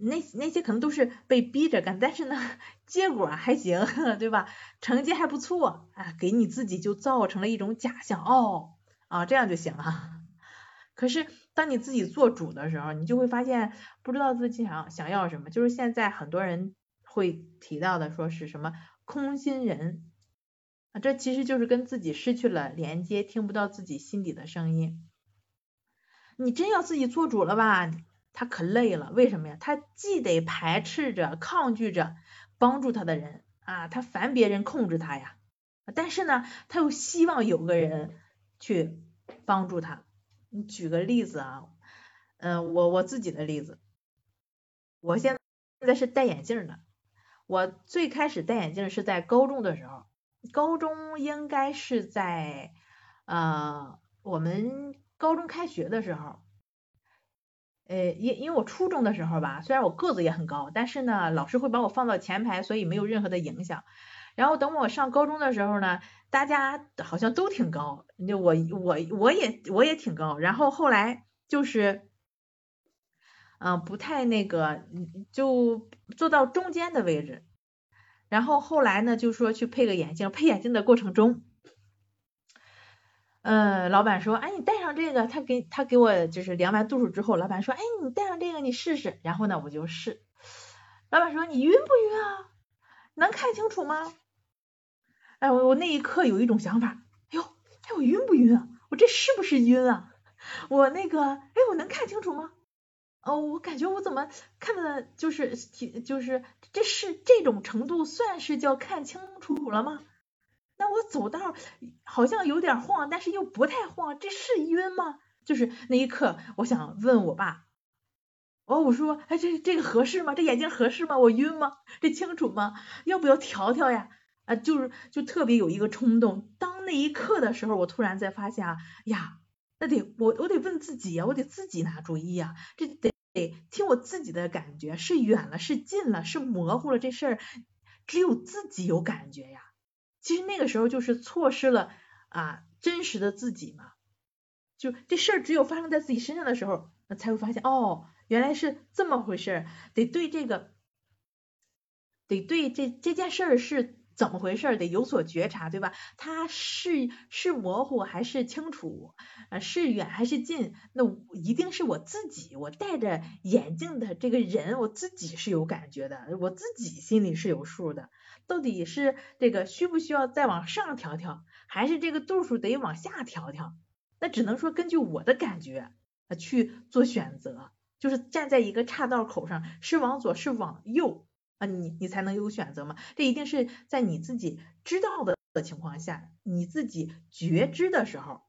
那那些可能都是被逼着干，但是呢，结果还行，对吧？成绩还不错，啊，给你自己就造成了一种假象，哦，啊，这样就行了。可是当你自己做主的时候，你就会发现不知道自己想想要什么，就是现在很多人会提到的，说是什么空心人啊，这其实就是跟自己失去了连接，听不到自己心底的声音。你真要自己做主了吧？他可累了，为什么呀？他既得排斥着、抗拒着帮助他的人啊，他烦别人控制他呀。但是呢，他又希望有个人去帮助他。你举个例子啊，嗯，我我自己的例子，我现在是戴眼镜的。我最开始戴眼镜是在高中的时候，高中应该是在呃我们高中开学的时候。呃，因因为我初中的时候吧，虽然我个子也很高，但是呢，老师会把我放到前排，所以没有任何的影响。然后等我上高中的时候呢，大家好像都挺高，就我我我也我也挺高。然后后来就是，嗯，不太那个，就坐到中间的位置。然后后来呢，就说去配个眼镜，配眼镜的过程中。嗯，老板说，哎，你戴上这个，他给他给我就是量完度数之后，老板说，哎，你戴上这个，你试试。然后呢，我就试。老板说，你晕不晕啊？能看清楚吗？哎，我我那一刻有一种想法，哎呦，哎，我晕不晕啊？我这是不是晕啊？我那个，哎，我能看清楚吗？哦，我感觉我怎么看的，就是就是这是这种程度，算是叫看清楚了吗？那我走道好像有点晃，但是又不太晃，这是晕吗？就是那一刻，我想问我爸，哦，我说，哎，这这个合适吗？这眼镜合适吗？我晕吗？这清楚吗？要不要调调呀？啊，就是就特别有一个冲动。当那一刻的时候，我突然在发现啊，呀，那得我我得问自己呀，我得自己拿主意呀，这得得听我自己的感觉，是远了，是近了，是模糊了，这事儿只有自己有感觉呀。其实那个时候就是错失了啊真实的自己嘛，就这事只有发生在自己身上的时候，那才会发现哦，原来是这么回事，得对这个，得对这这件事是怎么回事得有所觉察，对吧？它是是模糊还是清楚，啊是远还是近？那一定是我自己，我戴着眼镜的这个人，我自己是有感觉的，我自己心里是有数的。到底是这个需不需要再往上调调，还是这个度数得往下调调？那只能说根据我的感觉去做选择，就是站在一个岔道口上，是往左是往右啊，你你才能有选择嘛。这一定是在你自己知道的情况下，你自己觉知的时候，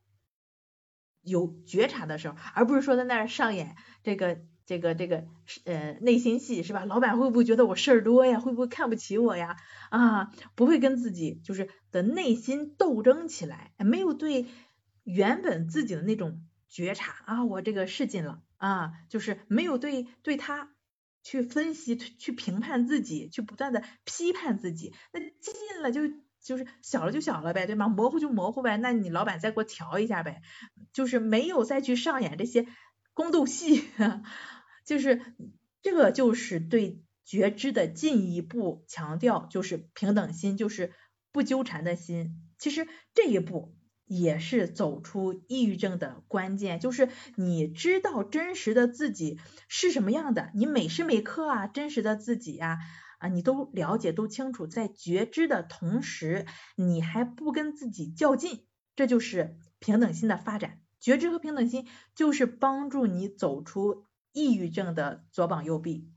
有觉察的时候，而不是说在那儿上演这个。这个这个呃内心戏是吧？老板会不会觉得我事儿多呀？会不会看不起我呀？啊，不会跟自己就是的内心斗争起来，没有对原本自己的那种觉察啊，我这个是进了啊，就是没有对对他去分析、去评判自己，去不断的批判自己。那进了就就是小了就小了呗，对吗？模糊就模糊呗，那你老板再给我调一下呗，就是没有再去上演这些宫斗戏。就是这个，就是对觉知的进一步强调，就是平等心，就是不纠缠的心。其实这一步也是走出抑郁症的关键，就是你知道真实的自己是什么样的，你每时每刻啊，真实的自己呀啊，你都了解都清楚，在觉知的同时，你还不跟自己较劲，这就是平等心的发展。觉知和平等心就是帮助你走出。抑郁症的左膀右臂，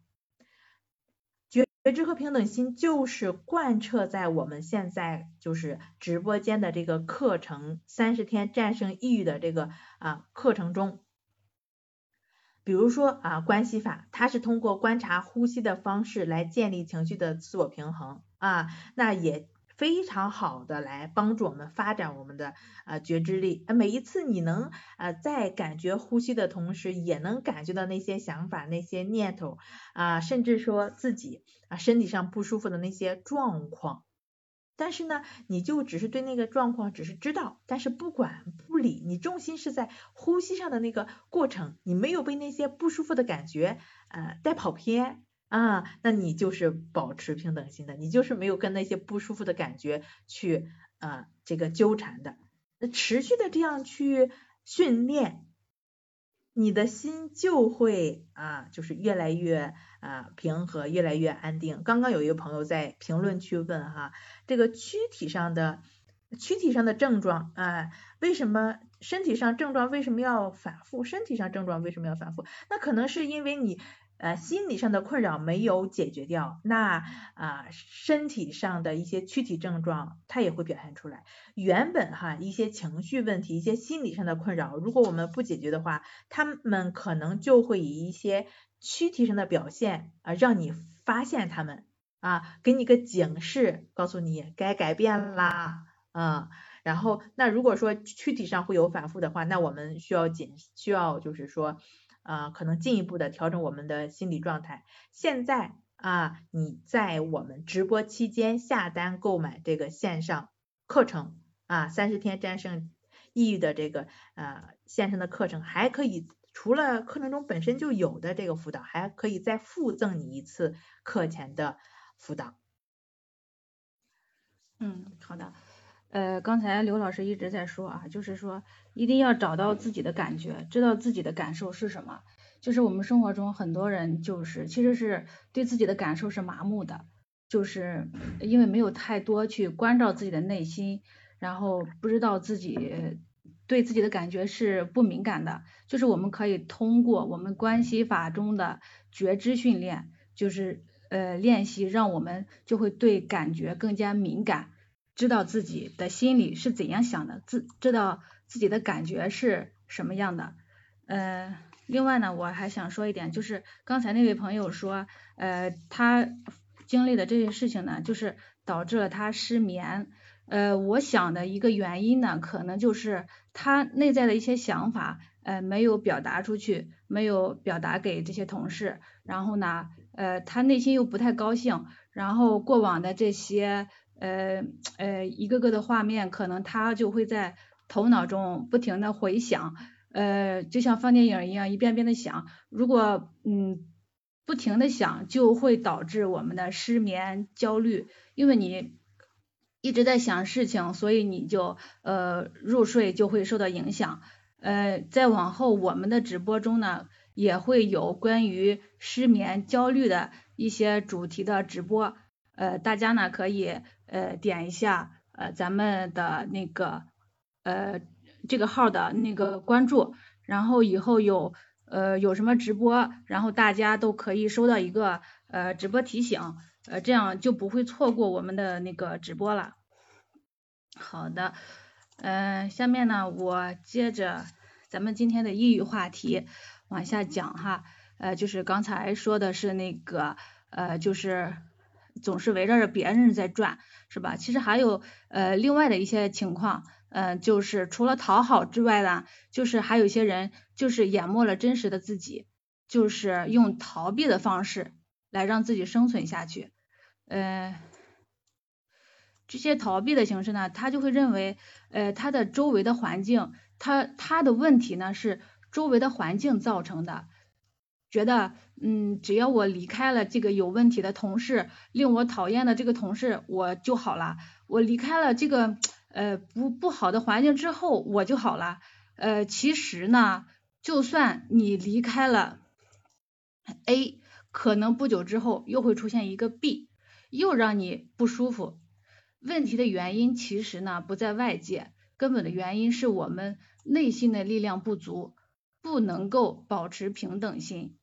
觉知和平等心就是贯彻在我们现在就是直播间的这个课程三十天战胜抑郁的这个啊课程中。比如说啊关系法，它是通过观察呼吸的方式来建立情绪的自我平衡啊，那也。非常好的来帮助我们发展我们的呃觉知力。每一次你能呃在感觉呼吸的同时，也能感觉到那些想法、那些念头啊，甚至说自己啊身体上不舒服的那些状况。但是呢，你就只是对那个状况只是知道，但是不管不理，你重心是在呼吸上的那个过程，你没有被那些不舒服的感觉呃带跑偏啊，那你就是保持平等心的，你就是没有跟那些不舒服的感觉去呃这个纠缠的，那持续的这样去训练。你的心就会啊，就是越来越啊平和，越来越安定。刚刚有一个朋友在评论区问哈，这个躯体上的躯体上的症状啊，为什么身体上症状为什么要反复？身体上症状为什么要反复？那可能是因为你。呃，心理上的困扰没有解决掉，那啊，身体上的一些躯体症状它也会表现出来。原本哈一些情绪问题、一些心理上的困扰，如果我们不解决的话，他们可能就会以一些躯体上的表现啊，让你发现他们啊，给你个警示，告诉你该改变啦啊。然后那如果说躯体上会有反复的话，那我们需要紧需要就是说。啊，可能进一步的调整我们的心理状态。现在啊，你在我们直播期间下单购买这个线上课程啊，三十天战胜抑郁的这个呃线上的课程，还可以除了课程中本身就有的这个辅导，还可以再附赠你一次课前的辅导。嗯，好的。呃，刚才刘老师一直在说啊，就是说一定要找到自己的感觉，知道自己的感受是什么。就是我们生活中很多人就是其实是对自己的感受是麻木的，就是因为没有太多去关照自己的内心，然后不知道自己对自己的感觉是不敏感的。就是我们可以通过我们关系法中的觉知训练，就是呃练习，让我们就会对感觉更加敏感。知道自己的心里是怎样想的，自知道自己的感觉是什么样的。呃，另外呢，我还想说一点，就是刚才那位朋友说，呃，他经历的这些事情呢，就是导致了他失眠。呃，我想的一个原因呢，可能就是他内在的一些想法，呃，没有表达出去，没有表达给这些同事，然后呢，呃，他内心又不太高兴，然后过往的这些。呃呃，一个个的画面，可能他就会在头脑中不停的回想，呃，就像放电影一样，一遍遍的想。如果嗯不停的想，就会导致我们的失眠、焦虑，因为你一直在想事情，所以你就呃入睡就会受到影响。呃，再往后我们的直播中呢，也会有关于失眠、焦虑的一些主题的直播，呃，大家呢可以。呃，点一下呃咱们的那个呃这个号的那个关注，然后以后有呃有什么直播，然后大家都可以收到一个呃直播提醒，呃这样就不会错过我们的那个直播了。好的，嗯，下面呢我接着咱们今天的抑郁话题往下讲哈，呃就是刚才说的是那个呃就是总是围绕着别人在转。是吧？其实还有呃另外的一些情况，嗯，就是除了讨好之外呢，就是还有一些人就是淹没了真实的自己，就是用逃避的方式来让自己生存下去。呃，这些逃避的形式呢，他就会认为，呃，他的周围的环境，他他的问题呢是周围的环境造成的。觉得，嗯，只要我离开了这个有问题的同事，令我讨厌的这个同事，我就好了。我离开了这个，呃，不不好的环境之后，我就好了。呃，其实呢，就算你离开了 A，可能不久之后又会出现一个 B，又让你不舒服。问题的原因其实呢不在外界，根本的原因是我们内心的力量不足，不能够保持平等心。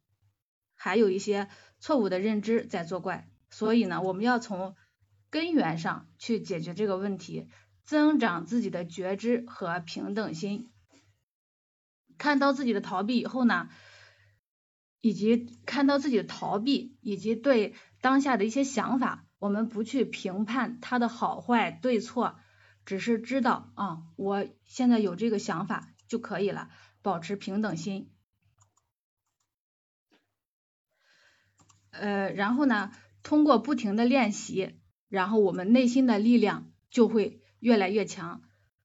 还有一些错误的认知在作怪，所以呢，我们要从根源上去解决这个问题，增长自己的觉知和平等心。看到自己的逃避以后呢，以及看到自己的逃避以及对当下的一些想法我们不去评判它的好坏对错，只是知道啊，我现在有这个想法就可以了，保持平等心。呃，然后呢，通过不停的练习，然后我们内心的力量就会越来越强，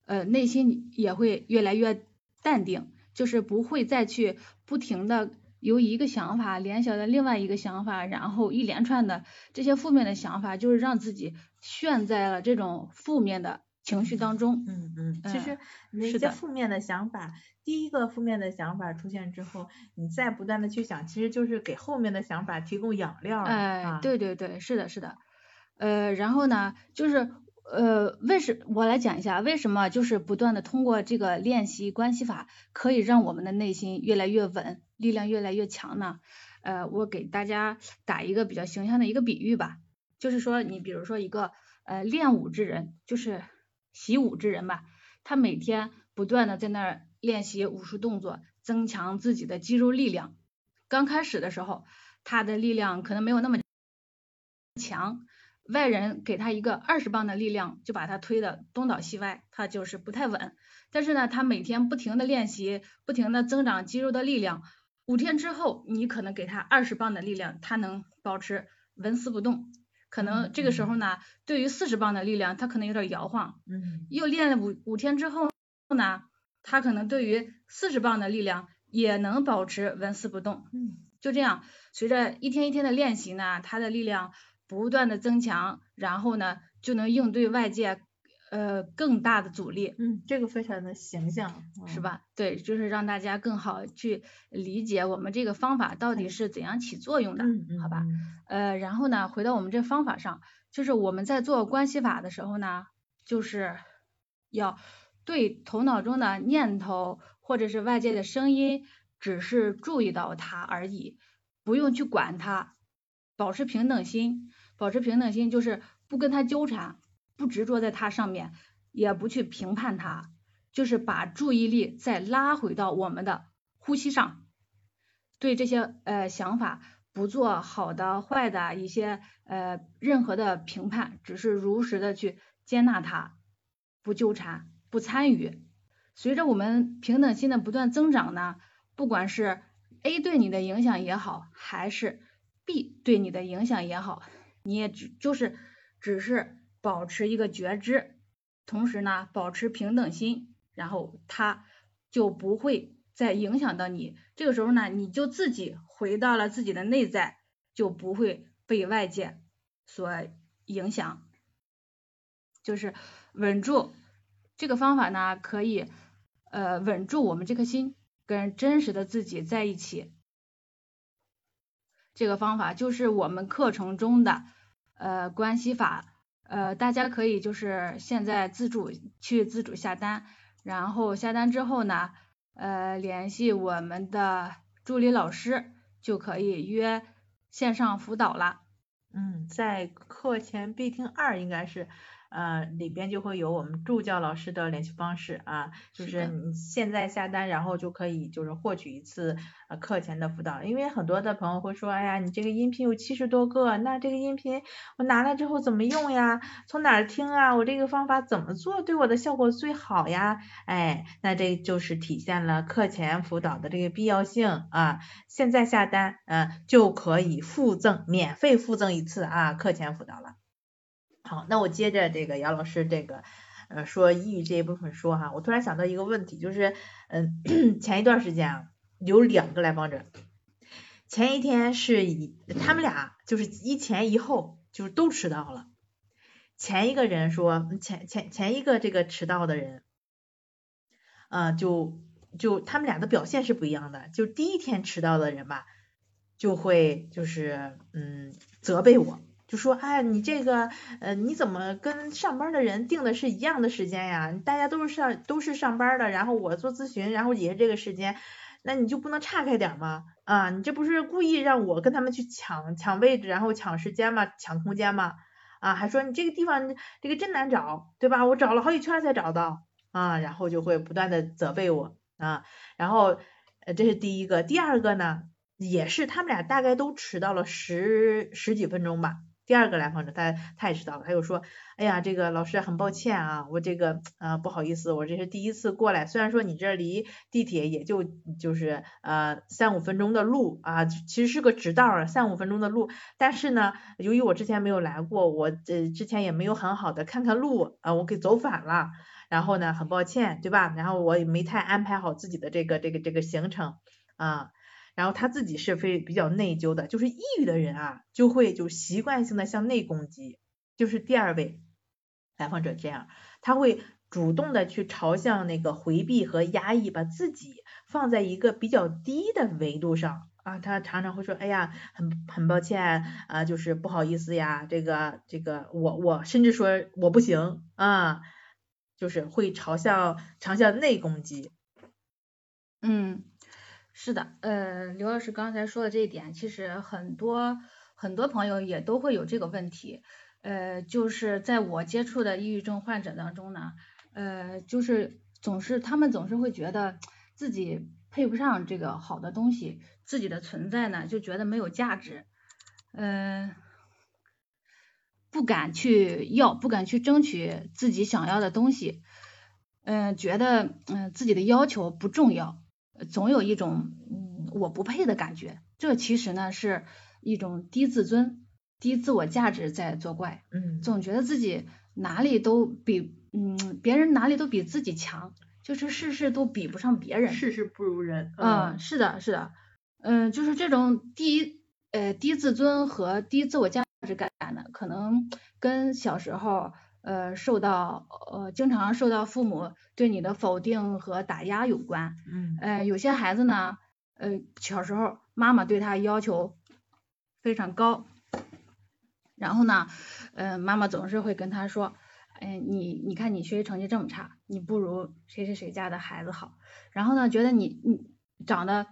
呃，内心也会越来越淡定，就是不会再去不停的。由一个想法联想到另外一个想法，然后一连串的这些负面的想法，就是让自己陷在了这种负面的情绪当中。嗯嗯，其实那些负面的想法，第一个负面的想法出现之后，你再不断的去想，其实就是给后面的想法提供养料。哎，对对对，是的，是的。呃，然后呢，就是。呃，为什我来讲一下为什么就是不断的通过这个练习关系法，可以让我们的内心越来越稳，力量越来越强呢？呃，我给大家打一个比较形象的一个比喻吧，就是说你比如说一个呃练武之人，就是习武之人吧，他每天不断的在那儿练习武术动作，增强自己的肌肉力量。刚开始的时候，他的力量可能没有那么强。外人给他一个二十磅的力量，就把他推的东倒西歪，他就是不太稳。但是呢，他每天不停的练习，不停的增长肌肉的力量，五天之后，你可能给他二十磅的力量，他能保持纹丝不动。可能这个时候呢，对于四十磅的力量，他可能有点摇晃。嗯。又练了五五天之后呢，他可能对于四十磅的力量也能保持纹丝不动。嗯。就这样，随着一天一天的练习呢，他的力量。不断的增强，然后呢，就能应对外界呃更大的阻力。嗯，这个非常的形象，是吧？对，就是让大家更好去理解我们这个方法到底是怎样起作用的，好吧？呃，然后呢，回到我们这方法上，就是我们在做关系法的时候呢，就是要对头脑中的念头或者是外界的声音，只是注意到它而已，不用去管它，保持平等心。保持平等心就是不跟他纠缠，不执着在它上面，也不去评判它，就是把注意力再拉回到我们的呼吸上，对这些呃想法不做好的坏的一些呃任何的评判，只是如实的去接纳它，不纠缠，不参与。随着我们平等心的不断增长呢，不管是 A 对你的影响也好，还是 B 对你的影响也好。你也只就是只是保持一个觉知，同时呢保持平等心，然后它就不会再影响到你。这个时候呢，你就自己回到了自己的内在，就不会被外界所影响。就是稳住这个方法呢，可以呃稳住我们这颗心，跟真实的自己在一起。这个方法就是我们课程中的。呃，关系法，呃，大家可以就是现在自主去自主下单，然后下单之后呢，呃，联系我们的助理老师就可以约线上辅导了。嗯，在课前必听二应该是。呃，里边就会有我们助教老师的联系方式啊，就是你现在下单，然后就可以就是获取一次呃课前的辅导。因为很多的朋友会说，哎呀，你这个音频有七十多个，那这个音频我拿来之后怎么用呀？从哪儿听啊？我这个方法怎么做对我的效果最好呀？哎，那这就是体现了课前辅导的这个必要性啊。现在下单，嗯，就可以附赠免费附赠一次啊课前辅导了。好，那我接着这个姚老师这个呃说抑郁这一部分说哈，我突然想到一个问题，就是嗯 前一段时间啊有两个来访者，前一天是以他们俩就是一前一后就是都迟到了，前一个人说前前前一个这个迟到的人，啊就就他们俩的表现是不一样的，就第一天迟到的人吧就会就是嗯责备我。就说哎，你这个呃，你怎么跟上班的人定的是一样的时间呀？大家都是上都是上班的，然后我做咨询，然后也是这个时间，那你就不能岔开点吗？啊，你这不是故意让我跟他们去抢抢位置，然后抢时间吗？抢空间吗？啊，还说你这个地方这个真难找，对吧？我找了好几圈才找到啊，然后就会不断的责备我啊，然后呃这是第一个，第二个呢也是他们俩大概都迟到了十十几分钟吧。第二个来访者他他也知道了，他又说，哎呀，这个老师很抱歉啊，我这个啊不好意思，我这是第一次过来，虽然说你这离地铁也就就是呃三五分钟的路啊，其实是个直道儿，三五分钟的路，但是呢，由于我之前没有来过，我呃之前也没有很好的看看路啊，我给走反了，然后呢很抱歉，对吧？然后我也没太安排好自己的这个这个这个行程啊。然后他自己是非比较内疚的，就是抑郁的人啊，就会就习惯性的向内攻击，就是第二位来访者这样，他会主动的去朝向那个回避和压抑，把自己放在一个比较低的维度上啊，他常常会说，哎呀，很很抱歉啊，就是不好意思呀，这个这个我我甚至说我不行啊，就是会朝向朝向内攻击，嗯。是的，呃，刘老师刚才说的这一点，其实很多很多朋友也都会有这个问题，呃，就是在我接触的抑郁症患者当中呢，呃，就是总是他们总是会觉得自己配不上这个好的东西，自己的存在呢就觉得没有价值，嗯，不敢去要，不敢去争取自己想要的东西，嗯，觉得嗯自己的要求不重要。总有一种嗯我不配的感觉，这其实呢是一种低自尊、低自我价值在作怪，嗯，总觉得自己哪里都比嗯别人哪里都比自己强，就是事事都比不上别人，事事不如人，嗯，是的，是的，嗯，就是这种低呃低自尊和低自我价值感呢，可能跟小时候。呃，受到呃经常受到父母对你的否定和打压有关。嗯。呃，有些孩子呢，呃，小时候妈妈对他要求非常高，然后呢，呃，妈妈总是会跟他说，哎，你你看你学习成绩这么差，你不如谁谁谁家的孩子好。然后呢，觉得你你长得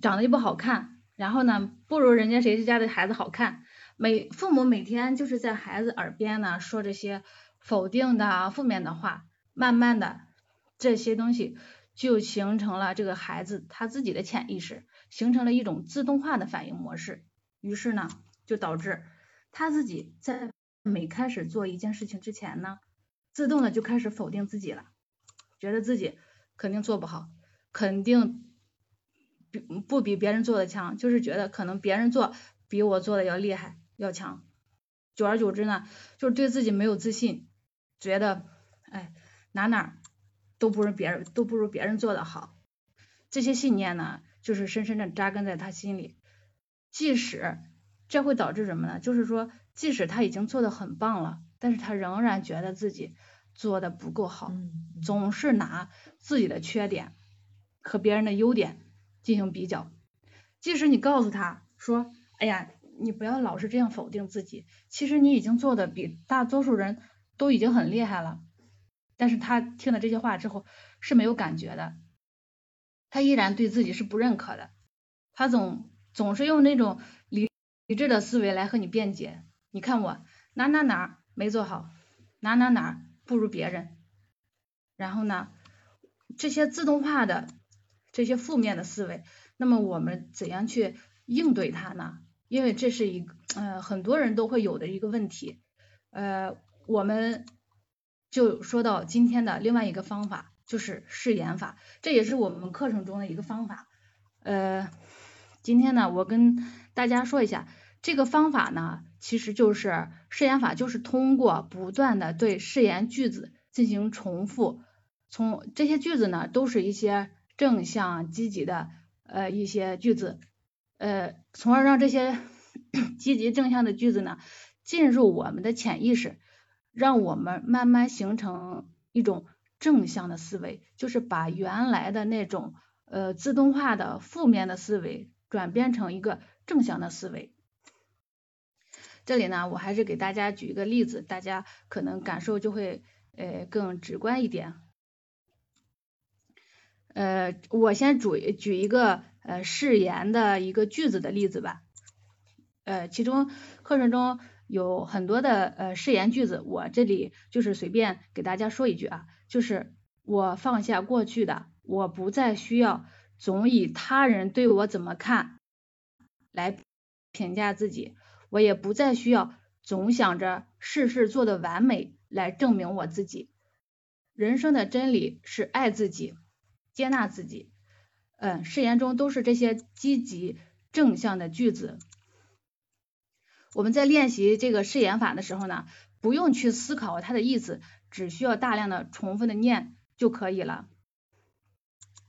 长得又不好看，然后呢，不如人家谁谁家的孩子好看。每父母每天就是在孩子耳边呢说这些否定的负面的话，慢慢的这些东西就形成了这个孩子他自己的潜意识，形成了一种自动化的反应模式。于是呢，就导致他自己在每开始做一件事情之前呢，自动的就开始否定自己了，觉得自己肯定做不好，肯定比不比别人做的强，就是觉得可能别人做比我做的要厉害。要强，久而久之呢，就是对自己没有自信，觉得哎哪哪都不如别人，都不如别人做的好。这些信念呢，就是深深的扎根在他心里。即使这会导致什么呢？就是说，即使他已经做的很棒了，但是他仍然觉得自己做的不够好，总是拿自己的缺点和别人的优点进行比较。即使你告诉他说，哎呀。你不要老是这样否定自己，其实你已经做的比大多数人都已经很厉害了。但是他听了这些话之后是没有感觉的，他依然对自己是不认可的，他总总是用那种理理智的思维来和你辩解。你看我哪哪哪没做好，哪哪哪不如别人。然后呢，这些自动化的这些负面的思维，那么我们怎样去应对它呢？因为这是一个呃很多人都会有的一个问题，呃，我们就说到今天的另外一个方法，就是誓言法，这也是我们课程中的一个方法。呃，今天呢，我跟大家说一下这个方法呢，其实就是誓言法，就是通过不断的对誓言句子进行重复，从这些句子呢，都是一些正向积极的呃一些句子。呃，从而让这些 积极正向的句子呢进入我们的潜意识，让我们慢慢形成一种正向的思维，就是把原来的那种呃自动化的负面的思维转变成一个正向的思维。这里呢，我还是给大家举一个例子，大家可能感受就会呃更直观一点。呃，我先举举一个。呃，誓言的一个句子的例子吧。呃，其中课程中有很多的呃誓言句子，我这里就是随便给大家说一句啊，就是我放下过去的，我不再需要总以他人对我怎么看来评价自己，我也不再需要总想着事事做得完美来证明我自己。人生的真理是爱自己，接纳自己。嗯，誓言中都是这些积极正向的句子。我们在练习这个誓言法的时候呢，不用去思考它的意思，只需要大量的重复的念就可以了。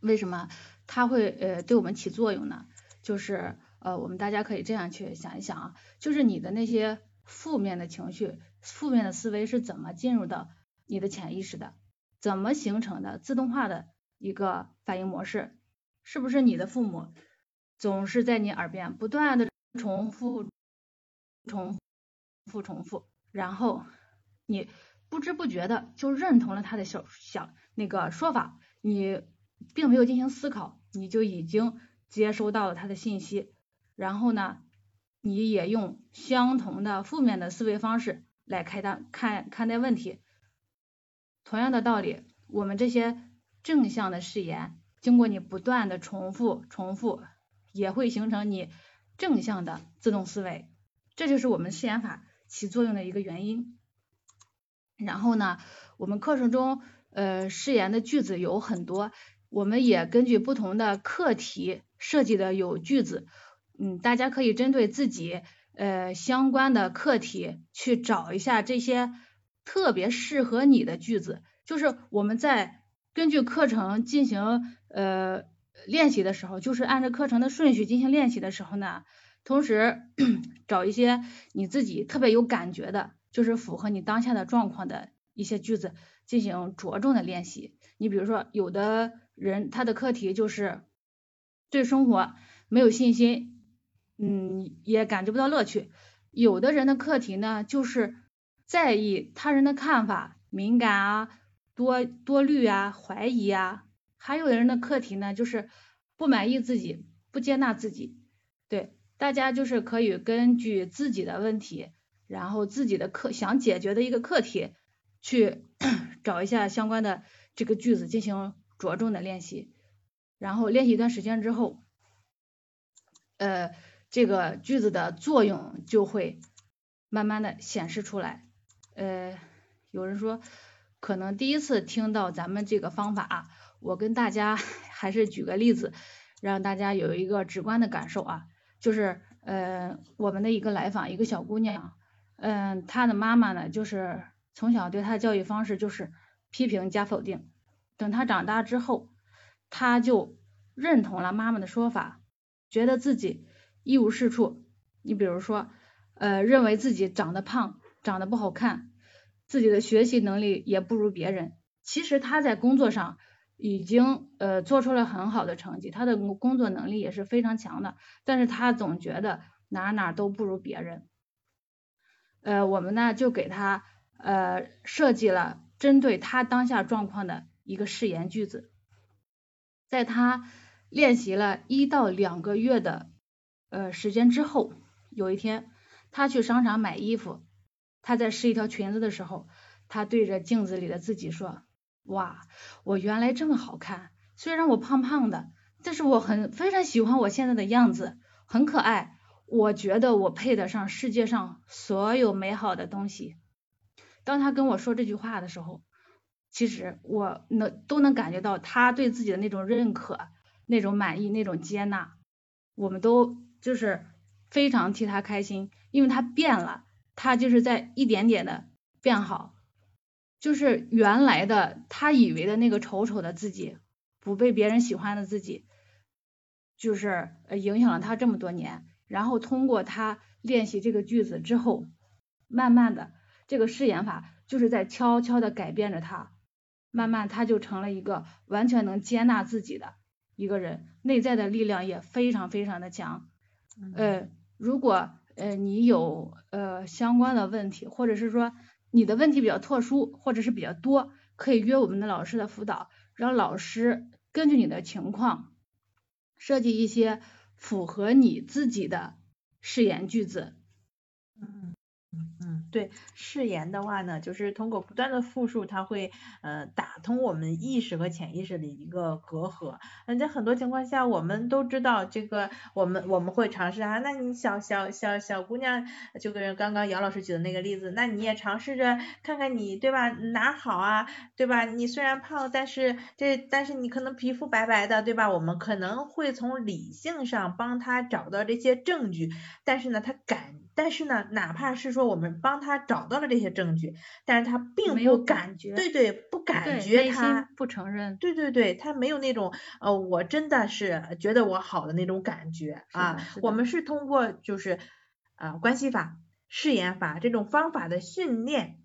为什么它会呃对我们起作用呢？就是呃我们大家可以这样去想一想啊，就是你的那些负面的情绪、负面的思维是怎么进入到你的潜意识的，怎么形成的自动化的一个反应模式？是不是你的父母总是在你耳边不断的重复？重复重复，然后你不知不觉的就认同了他的小小那个说法，你并没有进行思考，你就已经接收到了他的信息，然后呢，你也用相同的负面的思维方式来开单看看待问题。同样的道理，我们这些正向的誓言，经过你不断的重复重复，也会形成你正向的自动思维。这就是我们誓言法起作用的一个原因。然后呢，我们课程中呃誓言的句子有很多，我们也根据不同的课题设计的有句子，嗯，大家可以针对自己呃相关的课题去找一下这些特别适合你的句子。就是我们在根据课程进行呃练习的时候，就是按照课程的顺序进行练习的时候呢。同时 找一些你自己特别有感觉的，就是符合你当下的状况的一些句子进行着重的练习。你比如说，有的人他的课题就是对生活没有信心，嗯，也感觉不到乐趣；有的人的课题呢，就是在意他人的看法，敏感啊，多多虑啊，怀疑啊；还有的人的课题呢，就是不满意自己，不接纳自己，对。大家就是可以根据自己的问题，然后自己的课想解决的一个课题，去 找一下相关的这个句子进行着重的练习，然后练习一段时间之后，呃，这个句子的作用就会慢慢的显示出来。呃，有人说可能第一次听到咱们这个方法啊，我跟大家 还是举个例子，让大家有一个直观的感受啊。就是呃我们的一个来访，一个小姑娘，嗯，她的妈妈呢，就是从小对她的教育方式就是批评加否定。等她长大之后，她就认同了妈妈的说法，觉得自己一无是处。你比如说，呃，认为自己长得胖，长得不好看，自己的学习能力也不如别人。其实他在工作上。已经呃做出了很好的成绩，他的工作能力也是非常强的，但是他总觉得哪哪都不如别人。呃，我们呢就给他呃设计了针对他当下状况的一个誓言句子，在他练习了一到两个月的呃时间之后，有一天他去商场买衣服，他在试一条裙子的时候，他对着镜子里的自己说。哇，我原来这么好看，虽然我胖胖的，但是我很非常喜欢我现在的样子，很可爱。我觉得我配得上世界上所有美好的东西。当他跟我说这句话的时候，其实我能都能感觉到他对自己的那种认可、那种满意、那种接纳。我们都就是非常替他开心，因为他变了，他就是在一点点的变好。就是原来的他以为的那个丑丑的自己，不被别人喜欢的自己，就是影响了他这么多年。然后通过他练习这个句子之后，慢慢的这个试演法就是在悄悄的改变着他，慢慢他就成了一个完全能接纳自己的一个人，内在的力量也非常非常的强。呃，如果呃你有呃相关的问题，或者是说。你的问题比较特殊，或者是比较多，可以约我们的老师的辅导，让老师根据你的情况设计一些符合你自己的誓言句子。对，誓言的话呢，就是通过不断的复述，它会呃打通我们意识和潜意识的一个隔阂。嗯，在很多情况下，我们都知道这个，我们我们会尝试啊。那你小小小小姑娘，就跟刚刚姚老师举的那个例子，那你也尝试着看看你对吧哪好啊，对吧？你虽然胖，但是这但是你可能皮肤白白的，对吧？我们可能会从理性上帮他找到这些证据，但是呢，他感。但是呢，哪怕是说我们帮他找到了这些证据，但是他并不感觉，对对，不感觉他不承认，对对对，他没有那种呃，我真的是觉得我好的那种感觉啊。我们是通过就是啊关系法、誓言法这种方法的训练，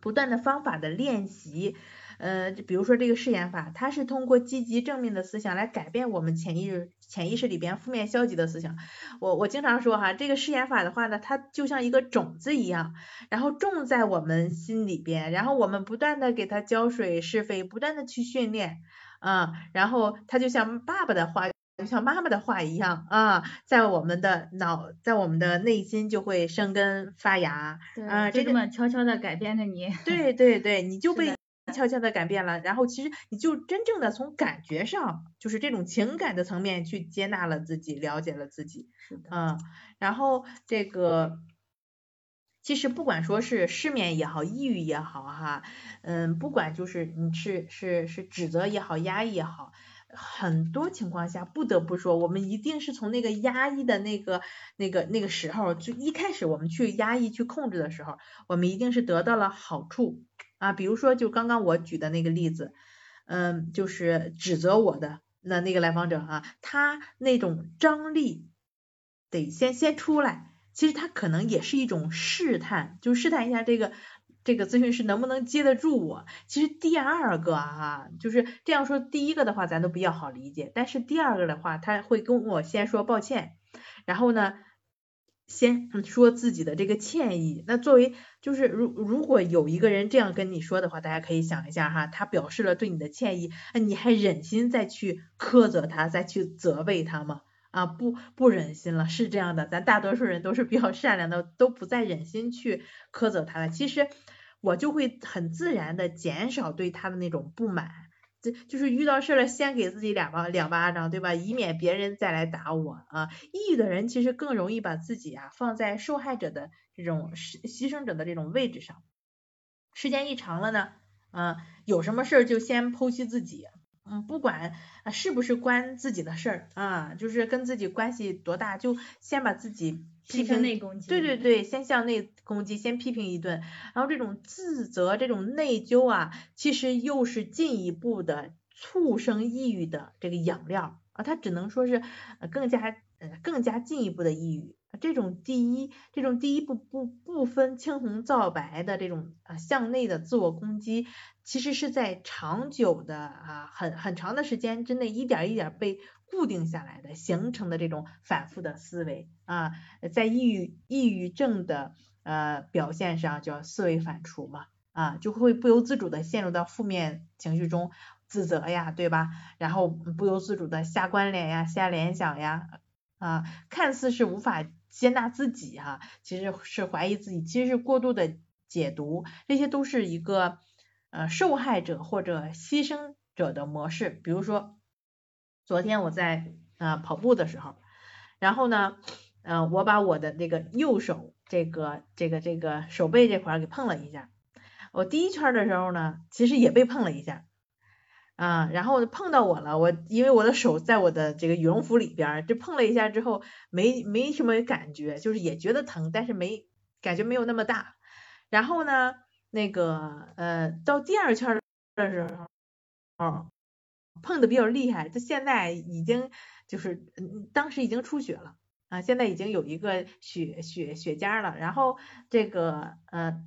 不断的方法的练习。呃，就比如说这个誓言法，它是通过积极正面的思想来改变我们潜意识潜意识里边负面消极的思想。我我经常说哈，这个誓言法的话呢，它就像一个种子一样，然后种在我们心里边，然后我们不断的给它浇水施肥，不断的去训练啊，然后它就像爸爸的话，就像妈妈的话一样啊，在我们的脑，在我们的内心就会生根发芽啊，就这么悄悄的改变着你。对对对，你 就被。悄悄的改变了，然后其实你就真正的从感觉上，就是这种情感的层面去接纳了自己，了解了自己，嗯，然后这个其实不管说是失眠也好，抑郁也好，哈，嗯，不管就是你是是是指责也好，压抑也好，很多情况下不得不说，我们一定是从那个压抑的那个那个那个时候，就一开始我们去压抑去控制的时候，我们一定是得到了好处。啊，比如说就刚刚我举的那个例子，嗯，就是指责我的那那个来访者啊，他那种张力得先先出来，其实他可能也是一种试探，就试探一下这个这个咨询师能不能接得住我。其实第二个哈，就是这样说，第一个的话咱都比较好理解，但是第二个的话，他会跟我先说抱歉，然后呢。先说自己的这个歉意，那作为就是如如果有一个人这样跟你说的话，大家可以想一下哈，他表示了对你的歉意，那你还忍心再去苛责他，再去责备他吗？啊，不不忍心了，是这样的，咱大多数人都是比较善良的，都不再忍心去苛责他了。其实我就会很自然的减少对他的那种不满。这就是遇到事了，先给自己两巴两巴掌，对吧？以免别人再来打我啊！抑郁的人其实更容易把自己啊放在受害者的这种牺牺牲者的这种位置上，时间一长了呢，啊，有什么事儿就先剖析自己。嗯，不管啊是不是关自己的事儿啊，就是跟自己关系多大，就先把自己批评内攻击，对对对，先向内攻击，先批评一顿，然后这种自责、这种内疚啊，其实又是进一步的促生抑郁的这个养料啊，它只能说是更加呃更加进一步的抑郁。这种第一，这种第一步不不分青红皂白的这种啊向内的自我攻击，其实是在长久的啊很很长的时间之内，一点一点被固定下来的，形成的这种反复的思维啊，在抑郁抑郁症的呃表现上叫思维反刍嘛啊，就会不由自主的陷入到负面情绪中，自责呀，对吧？然后不由自主的瞎关联呀，瞎联想呀啊，看似是无法。接纳自己哈，其实是怀疑自己，其实是过度的解读，这些都是一个呃受害者或者牺牲者的模式。比如说，昨天我在啊跑步的时候，然后呢，嗯，我把我的那个右手这个这个这个手背这块给碰了一下，我第一圈的时候呢，其实也被碰了一下。啊，然后碰到我了，我因为我的手在我的这个羽绒服里边，就碰了一下之后，没没什么感觉，就是也觉得疼，但是没感觉没有那么大。然后呢，那个呃，到第二圈的时候，哦，碰的比较厉害，这现在已经就是当时已经出血了啊，现在已经有一个血血血痂了。然后这个呃。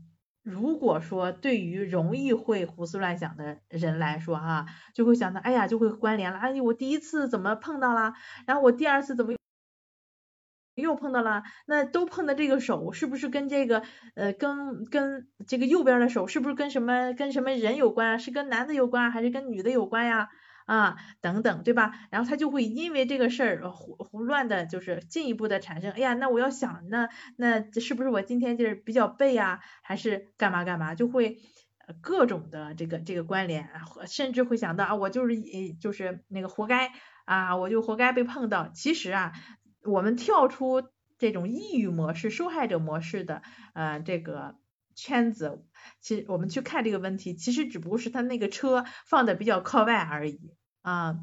如果说对于容易会胡思乱想的人来说哈，就会想到，哎呀，就会关联了，哎，我第一次怎么碰到了，然后我第二次怎么又碰到了，那都碰的这个手是不是跟这个呃跟跟这个右边的手是不是跟什么跟什么人有关啊？是跟男的有关还是跟女的有关呀？啊等等，对吧？然后他就会因为这个事儿胡胡乱的，就是进一步的产生，哎呀，那我要想那那是不是我今天就是比较背啊，还是干嘛干嘛，就会各种的这个这个关联，甚至会想到啊，我就是就是那个活该啊，我就活该被碰到。其实啊，我们跳出这种抑郁模式、受害者模式的呃这个圈子。其实我们去看这个问题，其实只不过是他那个车放的比较靠外而已啊。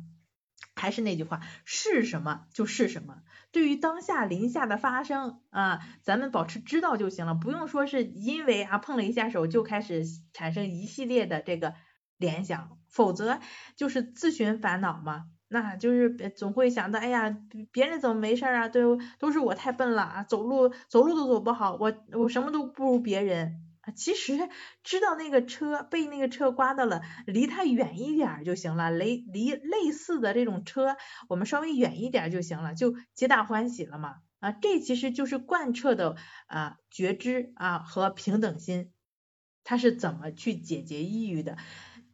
还是那句话，是什么就是什么。对于当下临下的发生啊，咱们保持知道就行了，不用说是因为啊碰了一下手就开始产生一系列的这个联想，否则就是自寻烦恼嘛。那就是总会想到，哎呀，别人怎么没事啊？都都是我太笨了啊，走路走路都走不好，我我什么都不如别人。啊，其实知道那个车被那个车刮到了，离它远一点就行了。类离类似的这种车，我们稍微远一点就行了，就皆大欢喜了嘛。啊，这其实就是贯彻的啊觉知啊和平等心，它是怎么去解决抑郁的？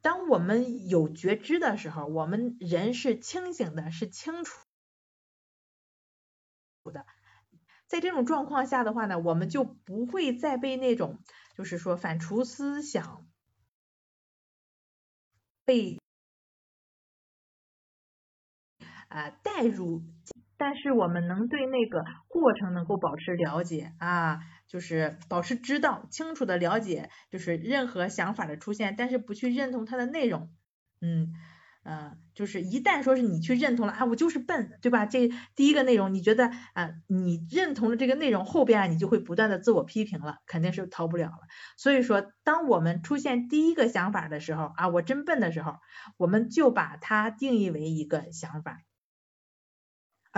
当我们有觉知的时候，我们人是清醒的，是清楚的。在这种状况下的话呢，我们就不会再被那种。就是说，反刍思想被啊带入，但是我们能对那个过程能够保持了解啊，就是保持知道、清楚的了解，就是任何想法的出现，但是不去认同它的内容，嗯。呃，就是一旦说是你去认同了啊，我就是笨，对吧？这第一个内容，你觉得啊，你认同了这个内容，后边啊，你就会不断的自我批评了，肯定是逃不了了。所以说，当我们出现第一个想法的时候啊，我真笨的时候，我们就把它定义为一个想法，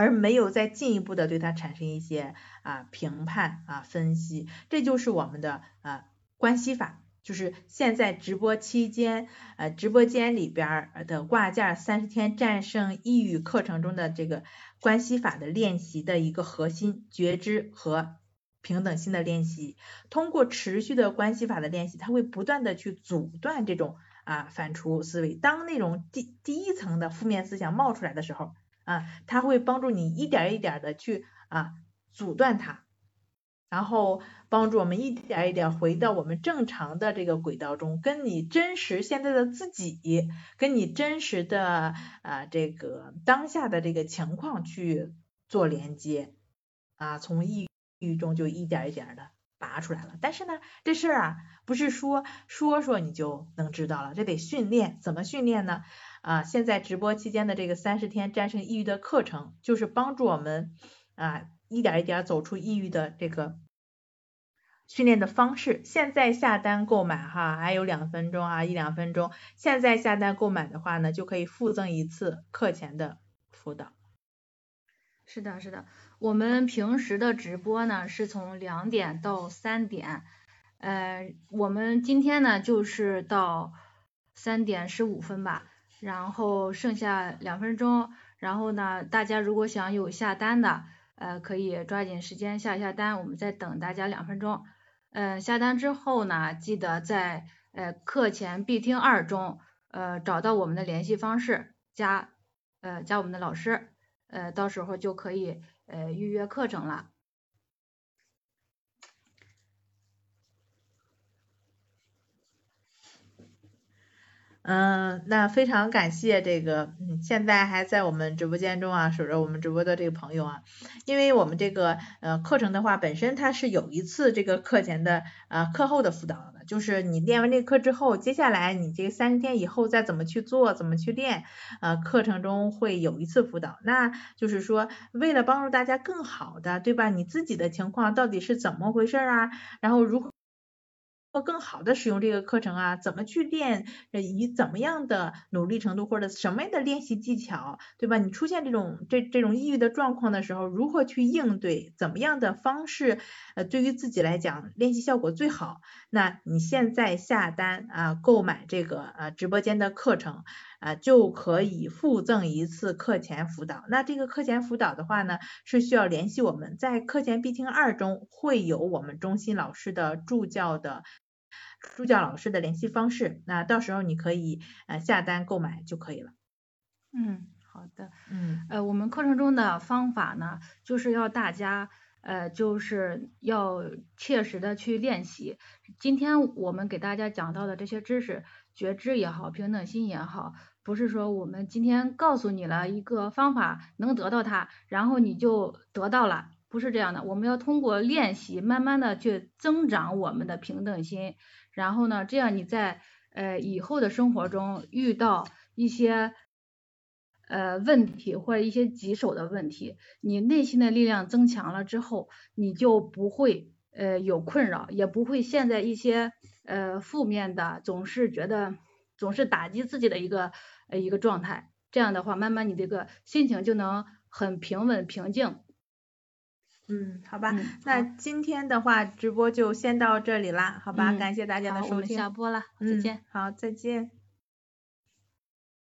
而没有再进一步的对它产生一些啊评判啊分析，这就是我们的啊关系法。就是现在直播期间，呃，直播间里边的挂件三十天战胜抑郁课程中的这个关系法的练习的一个核心，觉知和平等心的练习。通过持续的关系法的练习，它会不断的去阻断这种啊反刍思维。当那种第第一层的负面思想冒出来的时候，啊，它会帮助你一点一点的去啊阻断它。然后帮助我们一点一点回到我们正常的这个轨道中，跟你真实现在的自己，跟你真实的啊这个当下的这个情况去做连接，啊从抑郁中就一点一点的拔出来了。但是呢，这事儿啊不是说说说你就能知道了，这得训练。怎么训练呢？啊，现在直播期间的这个三十天战胜抑郁的课程，就是帮助我们啊。一点一点走出抑郁的这个训练的方式，现在下单购买哈，还有两分钟啊，一两分钟。现在下单购买的话呢，就可以附赠一次课前的辅导。是的，是的，我们平时的直播呢是从两点到三点，呃，我们今天呢就是到三点十五分吧，然后剩下两分钟，然后呢，大家如果想有下单的。呃，可以抓紧时间下下单，我们再等大家两分钟。嗯，下单之后呢，记得在呃课前必听二中呃找到我们的联系方式，加呃加我们的老师，呃到时候就可以呃预约课程了。嗯，那非常感谢这个，现在还在我们直播间中啊，守着我们直播的这个朋友啊，因为我们这个呃课程的话，本身它是有一次这个课前的啊课后的辅导的，就是你练完这课之后，接下来你这三十天以后再怎么去做，怎么去练，呃，课程中会有一次辅导，那就是说为了帮助大家更好的，对吧？你自己的情况到底是怎么回事啊？然后如何？更好的使用这个课程啊，怎么去练？以怎么样的努力程度或者什么样的练习技巧，对吧？你出现这种这这种抑郁的状况的时候，如何去应对？怎么样的方式呃对于自己来讲练习效果最好？那你现在下单啊购买这个呃直播间的课程啊就可以附赠一次课前辅导。那这个课前辅导的话呢，是需要联系我们在课前必听二中会有我们中心老师的助教的。助教老师的联系方式，那到时候你可以呃下单购买就可以了。嗯，好的。嗯呃，我们课程中的方法呢，就是要大家呃，就是要切实的去练习。今天我们给大家讲到的这些知识，觉知也好，平等心也好，不是说我们今天告诉你了一个方法能得到它，然后你就得到了，不是这样的。我们要通过练习，慢慢的去增长我们的平等心，然后呢，这样你在呃以后的生活中遇到一些呃问题或者一些棘手的问题，你内心的力量增强了之后，你就不会呃有困扰，也不会陷在一些呃负面的，总是觉得总是打击自己的一个呃一个状态。这样的话，慢慢你这个心情就能很平稳平静。嗯，好吧，嗯那今天的话直播就先到这里啦，好吧，嗯感谢大家的收听，我们。下播了，再嗯见。好，再见。